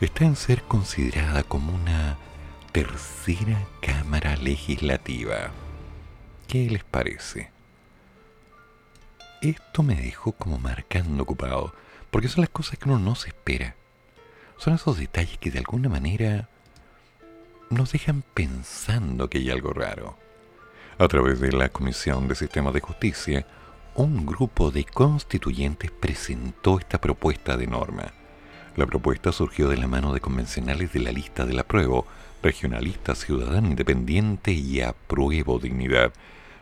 está en ser considerada como una tercera Cámara Legislativa. ¿Qué les parece? Esto me dejó como marcando ocupado, porque son las cosas que uno no se espera. Son esos detalles que de alguna manera nos dejan pensando que hay algo raro. A través de la Comisión de Sistemas de Justicia, un grupo de constituyentes presentó esta propuesta de norma. La propuesta surgió de la mano de convencionales de la lista del apruebo, regionalista, ciudadano independiente y apruebo dignidad,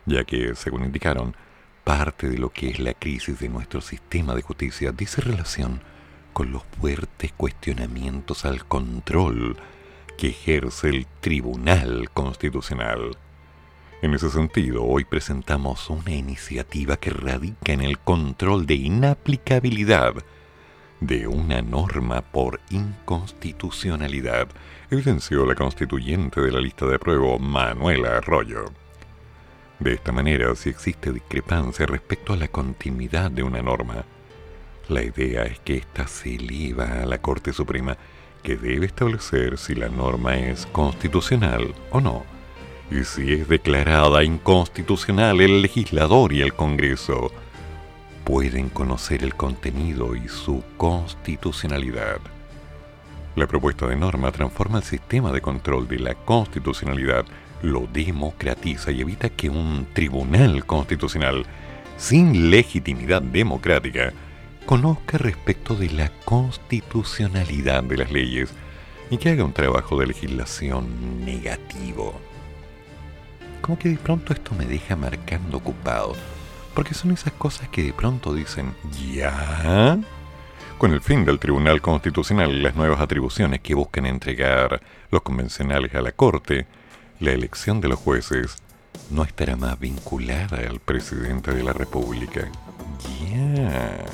ya que, según indicaron, parte de lo que es la crisis de nuestro sistema de justicia dice relación con los fuertes cuestionamientos al control que ejerce el Tribunal Constitucional. En ese sentido, hoy presentamos una iniciativa que radica en el control de inaplicabilidad de una norma por inconstitucionalidad, evidenció la constituyente de la lista de apruebo, Manuela Arroyo. De esta manera, si existe discrepancia respecto a la continuidad de una norma, la idea es que ésta se eleva a la Corte Suprema, que debe establecer si la norma es constitucional o no. Y si es declarada inconstitucional, el legislador y el Congreso pueden conocer el contenido y su constitucionalidad. La propuesta de norma transforma el sistema de control de la constitucionalidad, lo democratiza y evita que un tribunal constitucional sin legitimidad democrática conozca respecto de la constitucionalidad de las leyes y que haga un trabajo de legislación negativo. Como que de pronto esto me deja marcando ocupado, porque son esas cosas que de pronto dicen, ¿ya? Con el fin del Tribunal Constitucional y las nuevas atribuciones que buscan entregar los convencionales a la Corte, la elección de los jueces no estará más vinculada al presidente de la República. Ya.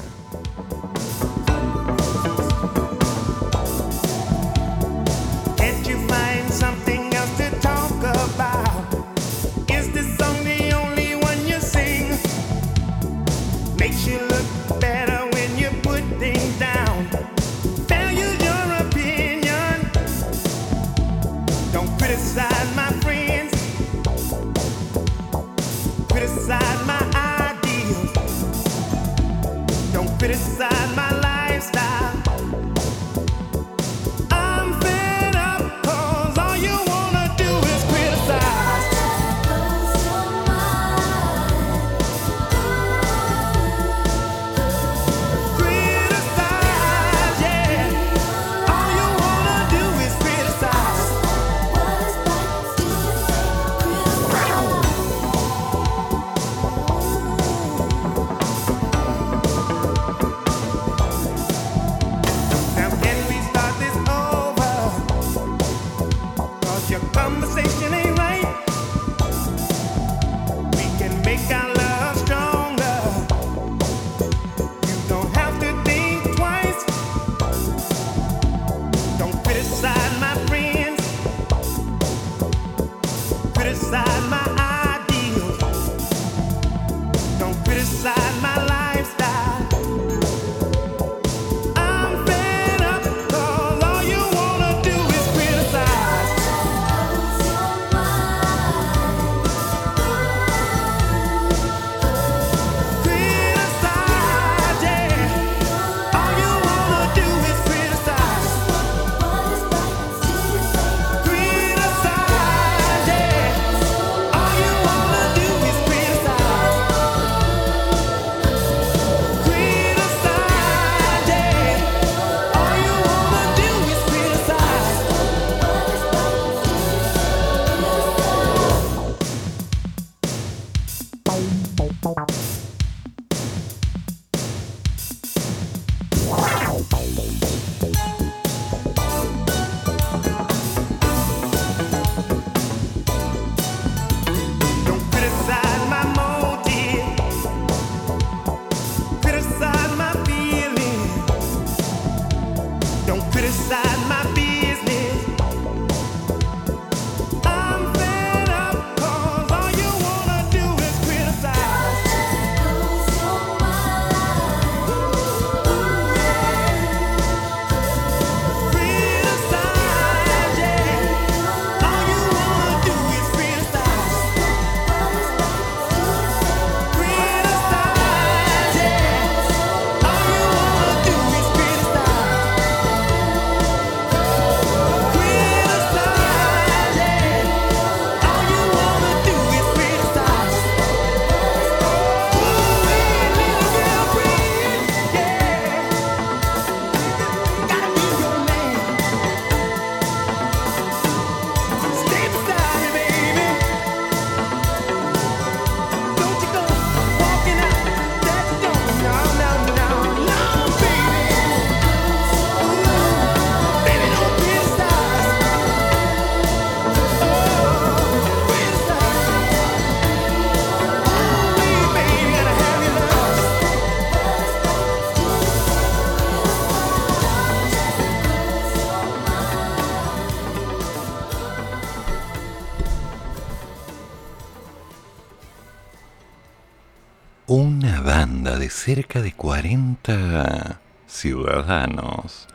Cerca de 40 ciudadanos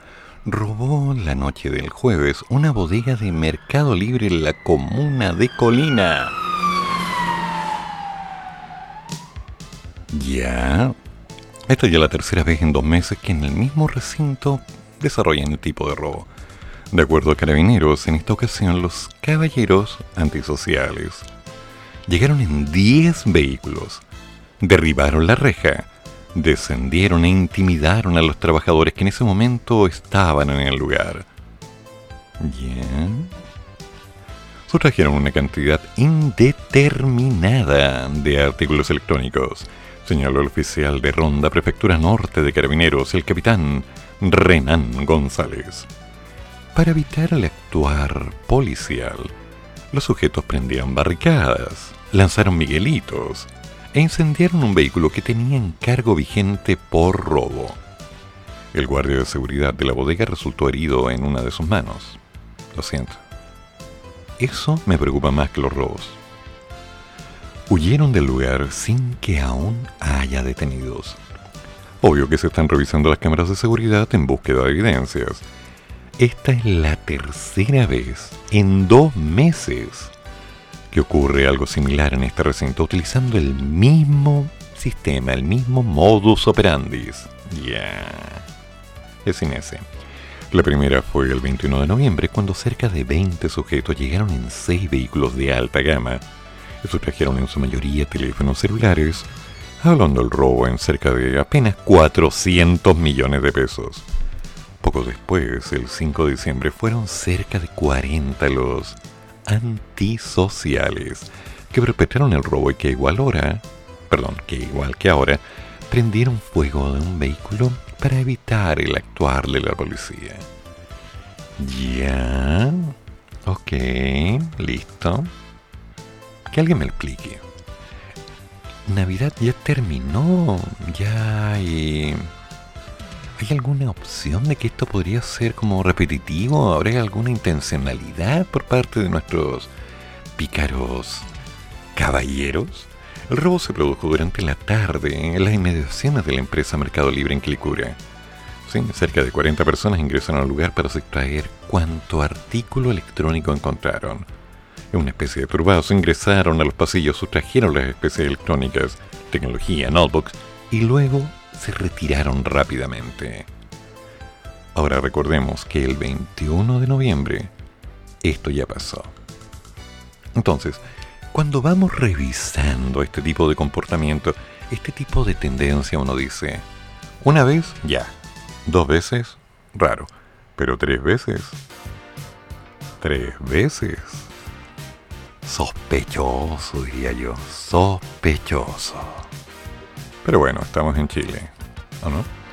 robó la noche del jueves una bodega de Mercado Libre en la comuna de Colina. Ya. Esta es ya la tercera vez en dos meses que en el mismo recinto desarrollan el tipo de robo. De acuerdo a carabineros, en esta ocasión los caballeros antisociales llegaron en 10 vehículos, derribaron la reja, descendieron e intimidaron a los trabajadores que en ese momento estaban en el lugar. Bien. Sustrajeron una cantidad indeterminada de artículos electrónicos, señaló el oficial de Ronda Prefectura Norte de Carabineros, el capitán Renan González. Para evitar el actuar policial, los sujetos prendían barricadas, lanzaron miguelitos, e incendiaron un vehículo que tenía encargo vigente por robo. El guardia de seguridad de la bodega resultó herido en una de sus manos. Lo siento. Eso me preocupa más que los robos. Huyeron del lugar sin que aún haya detenidos. Obvio que se están revisando las cámaras de seguridad en búsqueda de evidencias. Esta es la tercera vez en dos meses que ocurre algo similar en este recinto utilizando el mismo sistema, el mismo modus operandi. Ya. Es sin ese. La primera fue el 21 de noviembre cuando cerca de 20 sujetos llegaron en 6 vehículos de alta gama. Estos trajeron en su mayoría teléfonos celulares, hablando del robo en cerca de apenas 400 millones de pesos. Poco después, el 5 de diciembre, fueron cerca de 40 los antisociales que perpetraron el robo y que igual ahora, perdón, que igual que ahora, prendieron fuego de un vehículo para evitar el actuar de la policía. Ya. Ok, listo. Que alguien me explique. Navidad ya terminó. Ya hay... ¿Hay alguna opción de que esto podría ser como repetitivo? ¿Habrá alguna intencionalidad por parte de nuestros pícaros caballeros? El robo se produjo durante la tarde en las inmediaciones de la empresa Mercado Libre en Quilicura. Sí, cerca de 40 personas ingresaron al lugar para sustraer cuanto artículo electrónico encontraron. En una especie de turbados ingresaron a los pasillos, sustrajeron las especies electrónicas, tecnología, notebooks y luego se retiraron rápidamente. Ahora recordemos que el 21 de noviembre esto ya pasó. Entonces, cuando vamos revisando este tipo de comportamiento, este tipo de tendencia, uno dice, una vez, ya, dos veces, raro, pero tres veces, tres veces, sospechoso, diría yo, sospechoso. Pero bueno, estamos en Chile, ¿o no?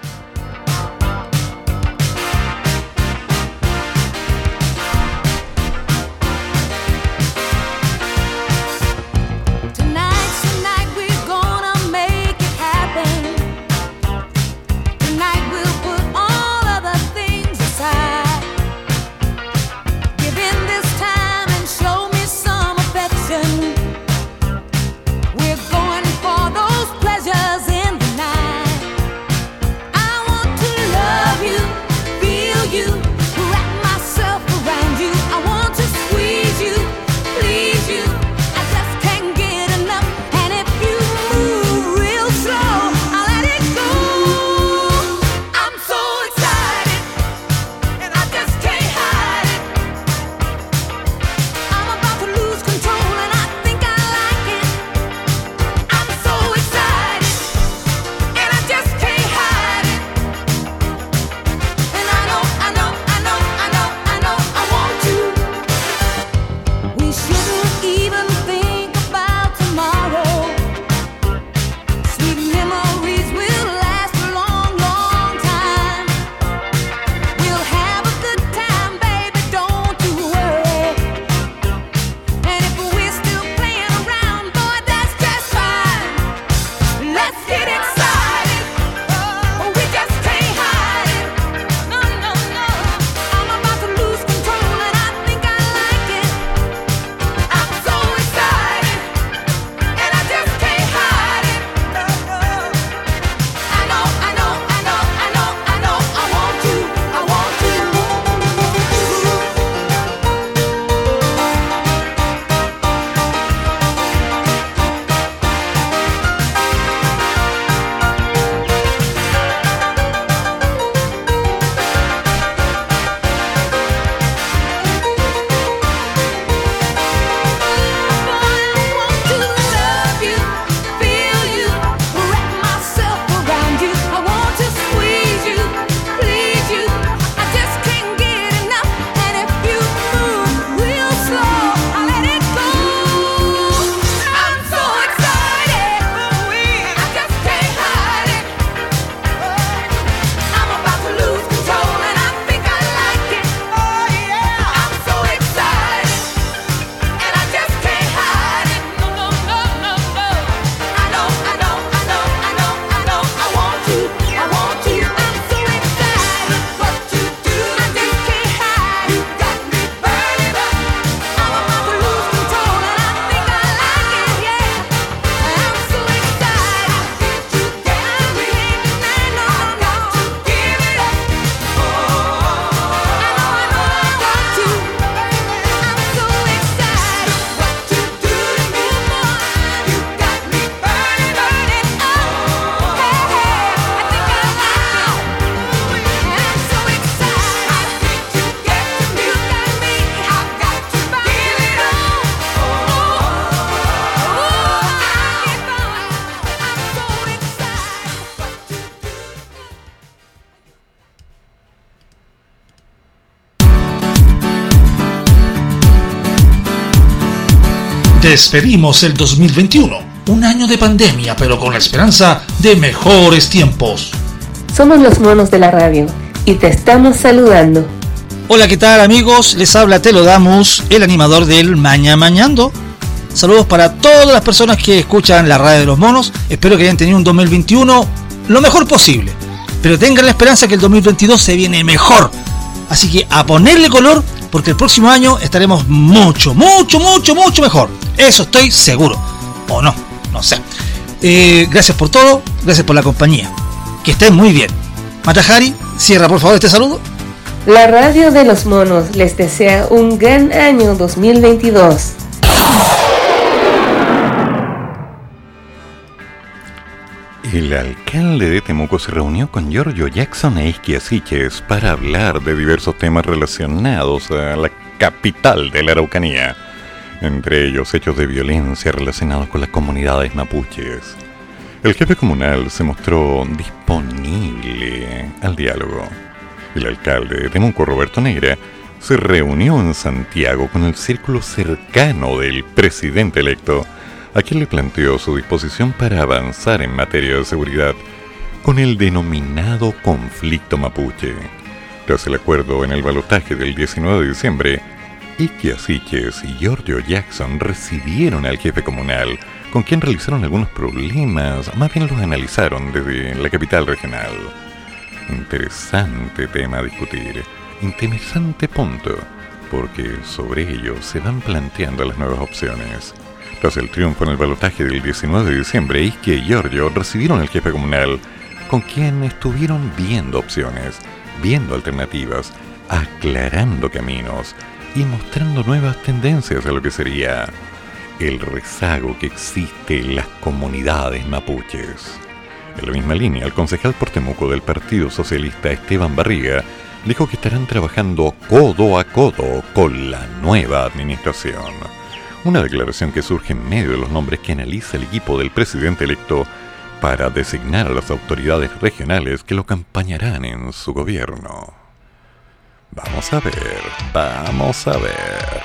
Despedimos el 2021, un año de pandemia, pero con la esperanza de mejores tiempos. Somos los monos de la radio y te estamos saludando. Hola, ¿qué tal amigos? Les habla Te lo damos, el animador del Maña Mañando. Saludos para todas las personas que escuchan la radio de los monos. Espero que hayan tenido un 2021 lo mejor posible. Pero tengan la esperanza que el 2022 se viene mejor. Así que a ponerle color porque el próximo año estaremos mucho, mucho, mucho, mucho mejor. Eso estoy seguro. O no, no sé. Eh, gracias por todo, gracias por la compañía. Que estén muy bien. Matajari, cierra por favor este saludo. La radio de los monos les desea un gran año 2022. El alcalde de Temuco se reunió con Giorgio Jackson e Isquia Siches para hablar de diversos temas relacionados a la capital de la Araucanía, entre ellos hechos de violencia relacionados con las comunidades mapuches. El jefe comunal se mostró disponible al diálogo. El alcalde de Temuco, Roberto Negra, se reunió en Santiago con el círculo cercano del presidente electo, a quien le planteó su disposición para avanzar en materia de seguridad con el denominado conflicto mapuche. Tras el acuerdo en el balotaje del 19 de diciembre, Ike Asiches y Giorgio Jackson recibieron al jefe comunal, con quien realizaron algunos problemas, más bien los analizaron desde la capital regional. Interesante tema a discutir, interesante punto, porque sobre ello se van planteando las nuevas opciones. Tras el triunfo en el balotaje del 19 de diciembre, Isque y Giorgio recibieron al jefe comunal, con quien estuvieron viendo opciones, viendo alternativas, aclarando caminos y mostrando nuevas tendencias a lo que sería el rezago que existe en las comunidades mapuches. En la misma línea, el concejal por Temuco del Partido Socialista Esteban Barriga dijo que estarán trabajando codo a codo con la nueva administración. Una declaración que surge en medio de los nombres que analiza el equipo del presidente electo para designar a las autoridades regionales que lo acompañarán en su gobierno. Vamos a ver, vamos a ver.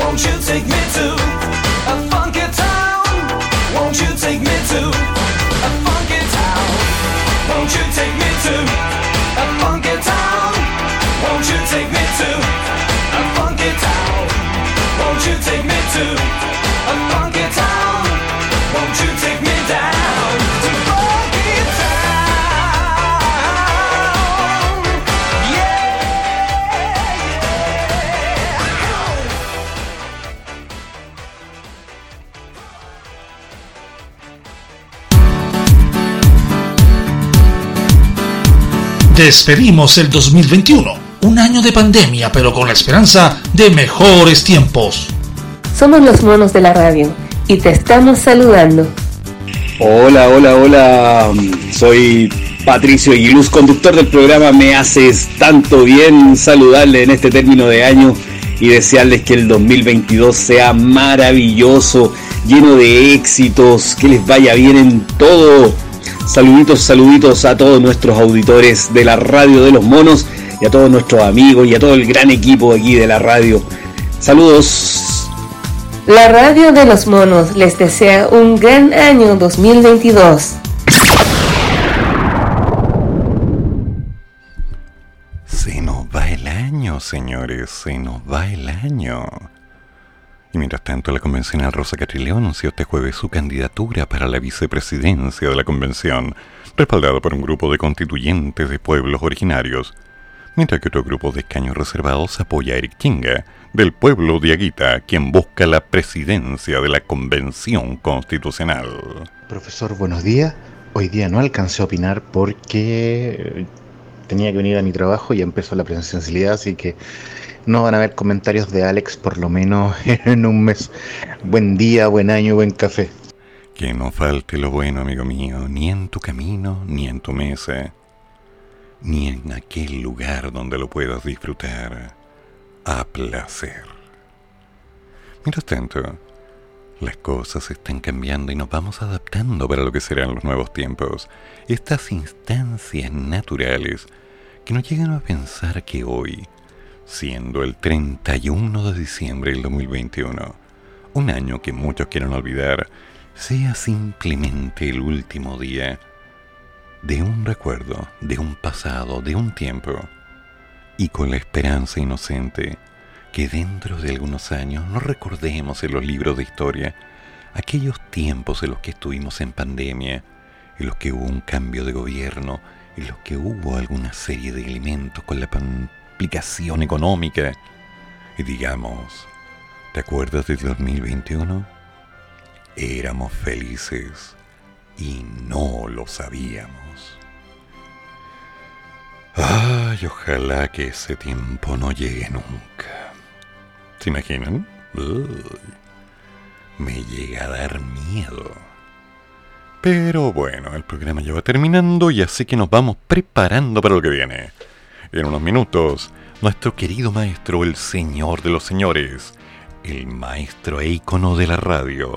Won't you take me to Despedimos el 2021, un año de pandemia, pero con la esperanza de mejores tiempos. Somos los monos de la radio y te estamos saludando. Hola, hola, hola. Soy Patricio Aguiluz, conductor del programa Me Haces Tanto Bien. Saludarle en este término de año y desearles que el 2022 sea maravilloso, lleno de éxitos, que les vaya bien en todo Saluditos, saluditos a todos nuestros auditores de la radio de los monos y a todos nuestros amigos y a todo el gran equipo aquí de la radio. Saludos. La radio de los monos les desea un gran año 2022. Se nos va el año, señores, se nos va el año. Y mientras tanto, la convencional Rosa Catrileo anunció este jueves su candidatura para la vicepresidencia de la convención, respaldada por un grupo de constituyentes de pueblos originarios, mientras que otro grupo de escaños reservados apoya a Eric Chinga, del pueblo de Aguita, quien busca la presidencia de la convención constitucional. Profesor, buenos días. Hoy día no alcancé a opinar porque tenía que venir a mi trabajo y empezó la presencialidad, así que no van a haber comentarios de Alex por lo menos en un mes. Buen día, buen año, buen café. Que no falte lo bueno, amigo mío, ni en tu camino, ni en tu mesa, ni en aquel lugar donde lo puedas disfrutar a placer. Mientras tanto, las cosas están cambiando y nos vamos adaptando para lo que serán los nuevos tiempos. Estas instancias naturales que nos llegan a pensar que hoy, siendo el 31 de diciembre del 2021, un año que muchos quieren olvidar, sea simplemente el último día de un recuerdo, de un pasado, de un tiempo, y con la esperanza inocente que dentro de algunos años no recordemos en los libros de historia aquellos tiempos en los que estuvimos en pandemia, en los que hubo un cambio de gobierno, en los que hubo alguna serie de elementos con la implicación económica. Y digamos, ¿te acuerdas del 2021? Éramos felices y no lo sabíamos. Ay, ojalá que ese tiempo no llegue nunca. ¿Se imaginan? me llega a dar miedo. Pero bueno, el programa ya va terminando y así que nos vamos preparando para lo que viene. En unos minutos, nuestro querido maestro, el señor de los señores, el maestro e ícono de la radio,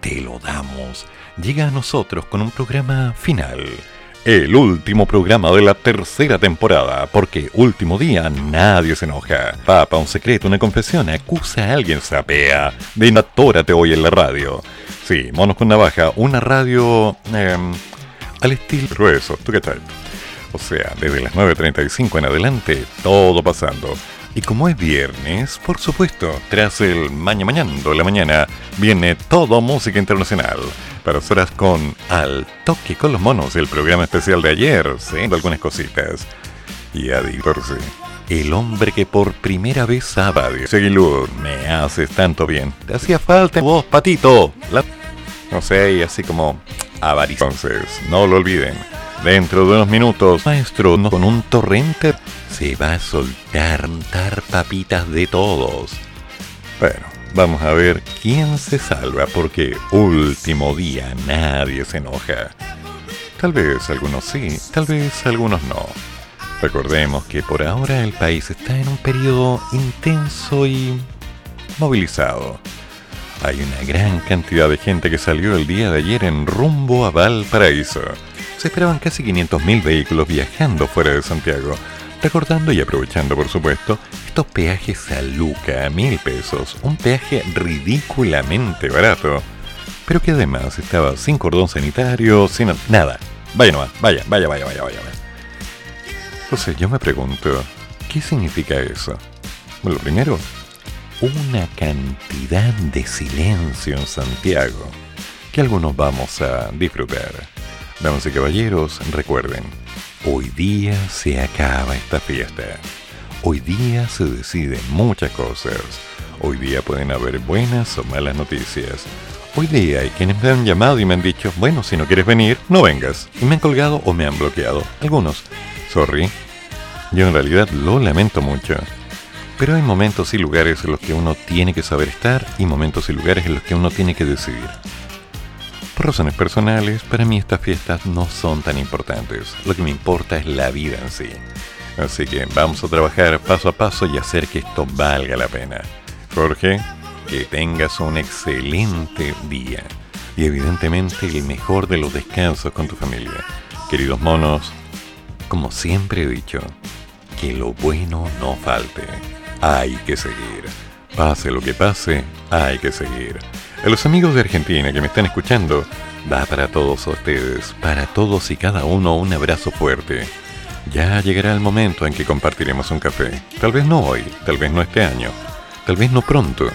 te lo damos, llega a nosotros con un programa final. El último programa de la tercera temporada, porque último día nadie se enoja. Papa, un secreto, una confesión, acusa a alguien, sapea. De te hoy en la radio. Sí, monos con navaja, una radio em, al estilo grueso. ¿Tú qué tal? O sea, desde las 9.35 en adelante, todo pasando. Y como es viernes, por supuesto, tras el Maña Mañando la mañana, viene todo música internacional. Para horas con Al Toque con los Monos, el programa especial de ayer, sí, algunas cositas. Y a divertirse. El hombre que por primera vez sabe, Seguilud, me haces tanto bien. Te hacía falta vos, patito. No sé, y así como avaricia. Entonces, no lo olviden Dentro de unos minutos, maestro, con un torrente se va a soltar dar papitas de todos. Bueno, vamos a ver quién se salva porque último día nadie se enoja. Tal vez algunos sí, tal vez algunos no. Recordemos que por ahora el país está en un periodo intenso y movilizado. Hay una gran cantidad de gente que salió el día de ayer en rumbo a Valparaíso se esperaban casi 500.000 vehículos viajando fuera de Santiago, Recordando y aprovechando, por supuesto, estos peajes a Luca a mil pesos, un peaje ridículamente barato, pero que además estaba sin cordón sanitario, sin nada. Vaya nomás, vaya, vaya, vaya, vaya, vaya. Entonces yo me pregunto, ¿qué significa eso? Bueno, lo primero, una cantidad de silencio en Santiago que algunos vamos a disfrutar. Damas y caballeros, recuerden, hoy día se acaba esta fiesta. Hoy día se deciden muchas cosas. Hoy día pueden haber buenas o malas noticias. Hoy día hay quienes me han llamado y me han dicho, bueno, si no quieres venir, no vengas. Y me han colgado o me han bloqueado. Algunos. Sorry. Yo en realidad lo lamento mucho. Pero hay momentos y lugares en los que uno tiene que saber estar y momentos y lugares en los que uno tiene que decidir. Por razones personales, para mí estas fiestas no son tan importantes. Lo que me importa es la vida en sí. Así que vamos a trabajar paso a paso y hacer que esto valga la pena. Jorge, que tengas un excelente día. Y evidentemente el mejor de los descansos con tu familia. Queridos monos, como siempre he dicho, que lo bueno no falte hay que seguir. Pase lo que pase, hay que seguir. A los amigos de Argentina que me están escuchando, va para todos ustedes, para todos y cada uno un abrazo fuerte. Ya llegará el momento en que compartiremos un café. Tal vez no hoy, tal vez no este año, tal vez no pronto,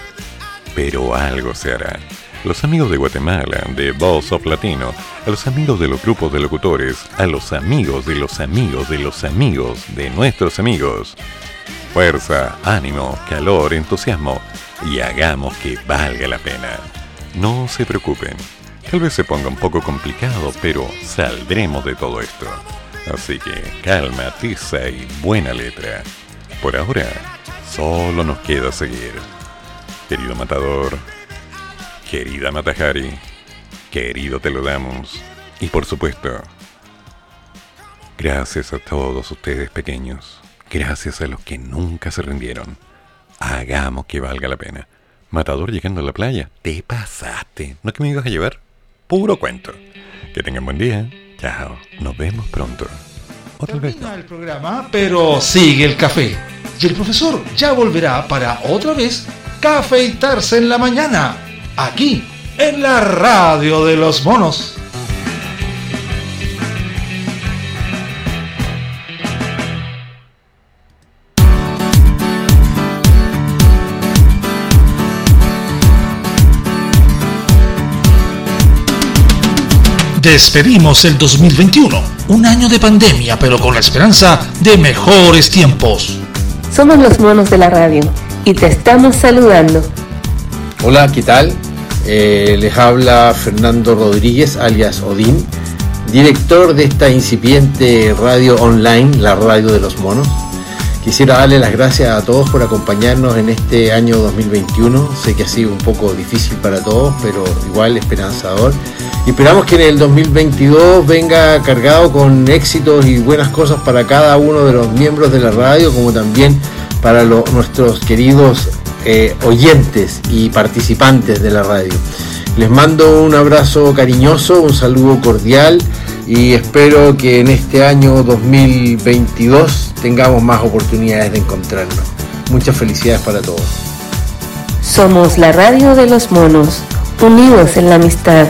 pero algo se hará. Los amigos de Guatemala, de Voz of Latino, a los amigos de los grupos de locutores, a los amigos de los amigos de los amigos de nuestros amigos, fuerza, ánimo, calor, entusiasmo y hagamos que valga la pena. No se preocupen, tal vez se ponga un poco complicado, pero saldremos de todo esto. Así que calma, tiza y buena letra. Por ahora, solo nos queda seguir. Querido matador, querida Matajari, querido te lo damos. Y por supuesto, gracias a todos ustedes pequeños gracias a los que nunca se rindieron. Hagamos que valga la pena. Matador llegando a la playa, te pasaste. ¿No que me ibas a llevar? Puro cuento. Que tengan buen día. Chao. Nos vemos pronto. Otra vez. el programa, pero sigue el café. Y el profesor ya volverá para otra vez cafeitarse en la mañana. Aquí, en la radio de los monos. Despedimos el 2021, un año de pandemia, pero con la esperanza de mejores tiempos. Somos los monos de la radio y te estamos saludando. Hola, ¿qué tal? Eh, les habla Fernando Rodríguez, alias Odín, director de esta incipiente radio online, la radio de los monos. Quisiera darle las gracias a todos por acompañarnos en este año 2021. Sé que ha sido un poco difícil para todos, pero igual esperanzador. Y esperamos que en el 2022 venga cargado con éxitos y buenas cosas para cada uno de los miembros de la radio, como también para nuestros queridos eh, oyentes y participantes de la radio. Les mando un abrazo cariñoso, un saludo cordial y espero que en este año 2022 tengamos más oportunidades de encontrarnos. Muchas felicidades para todos. Somos la radio de los monos, unidos en la amistad.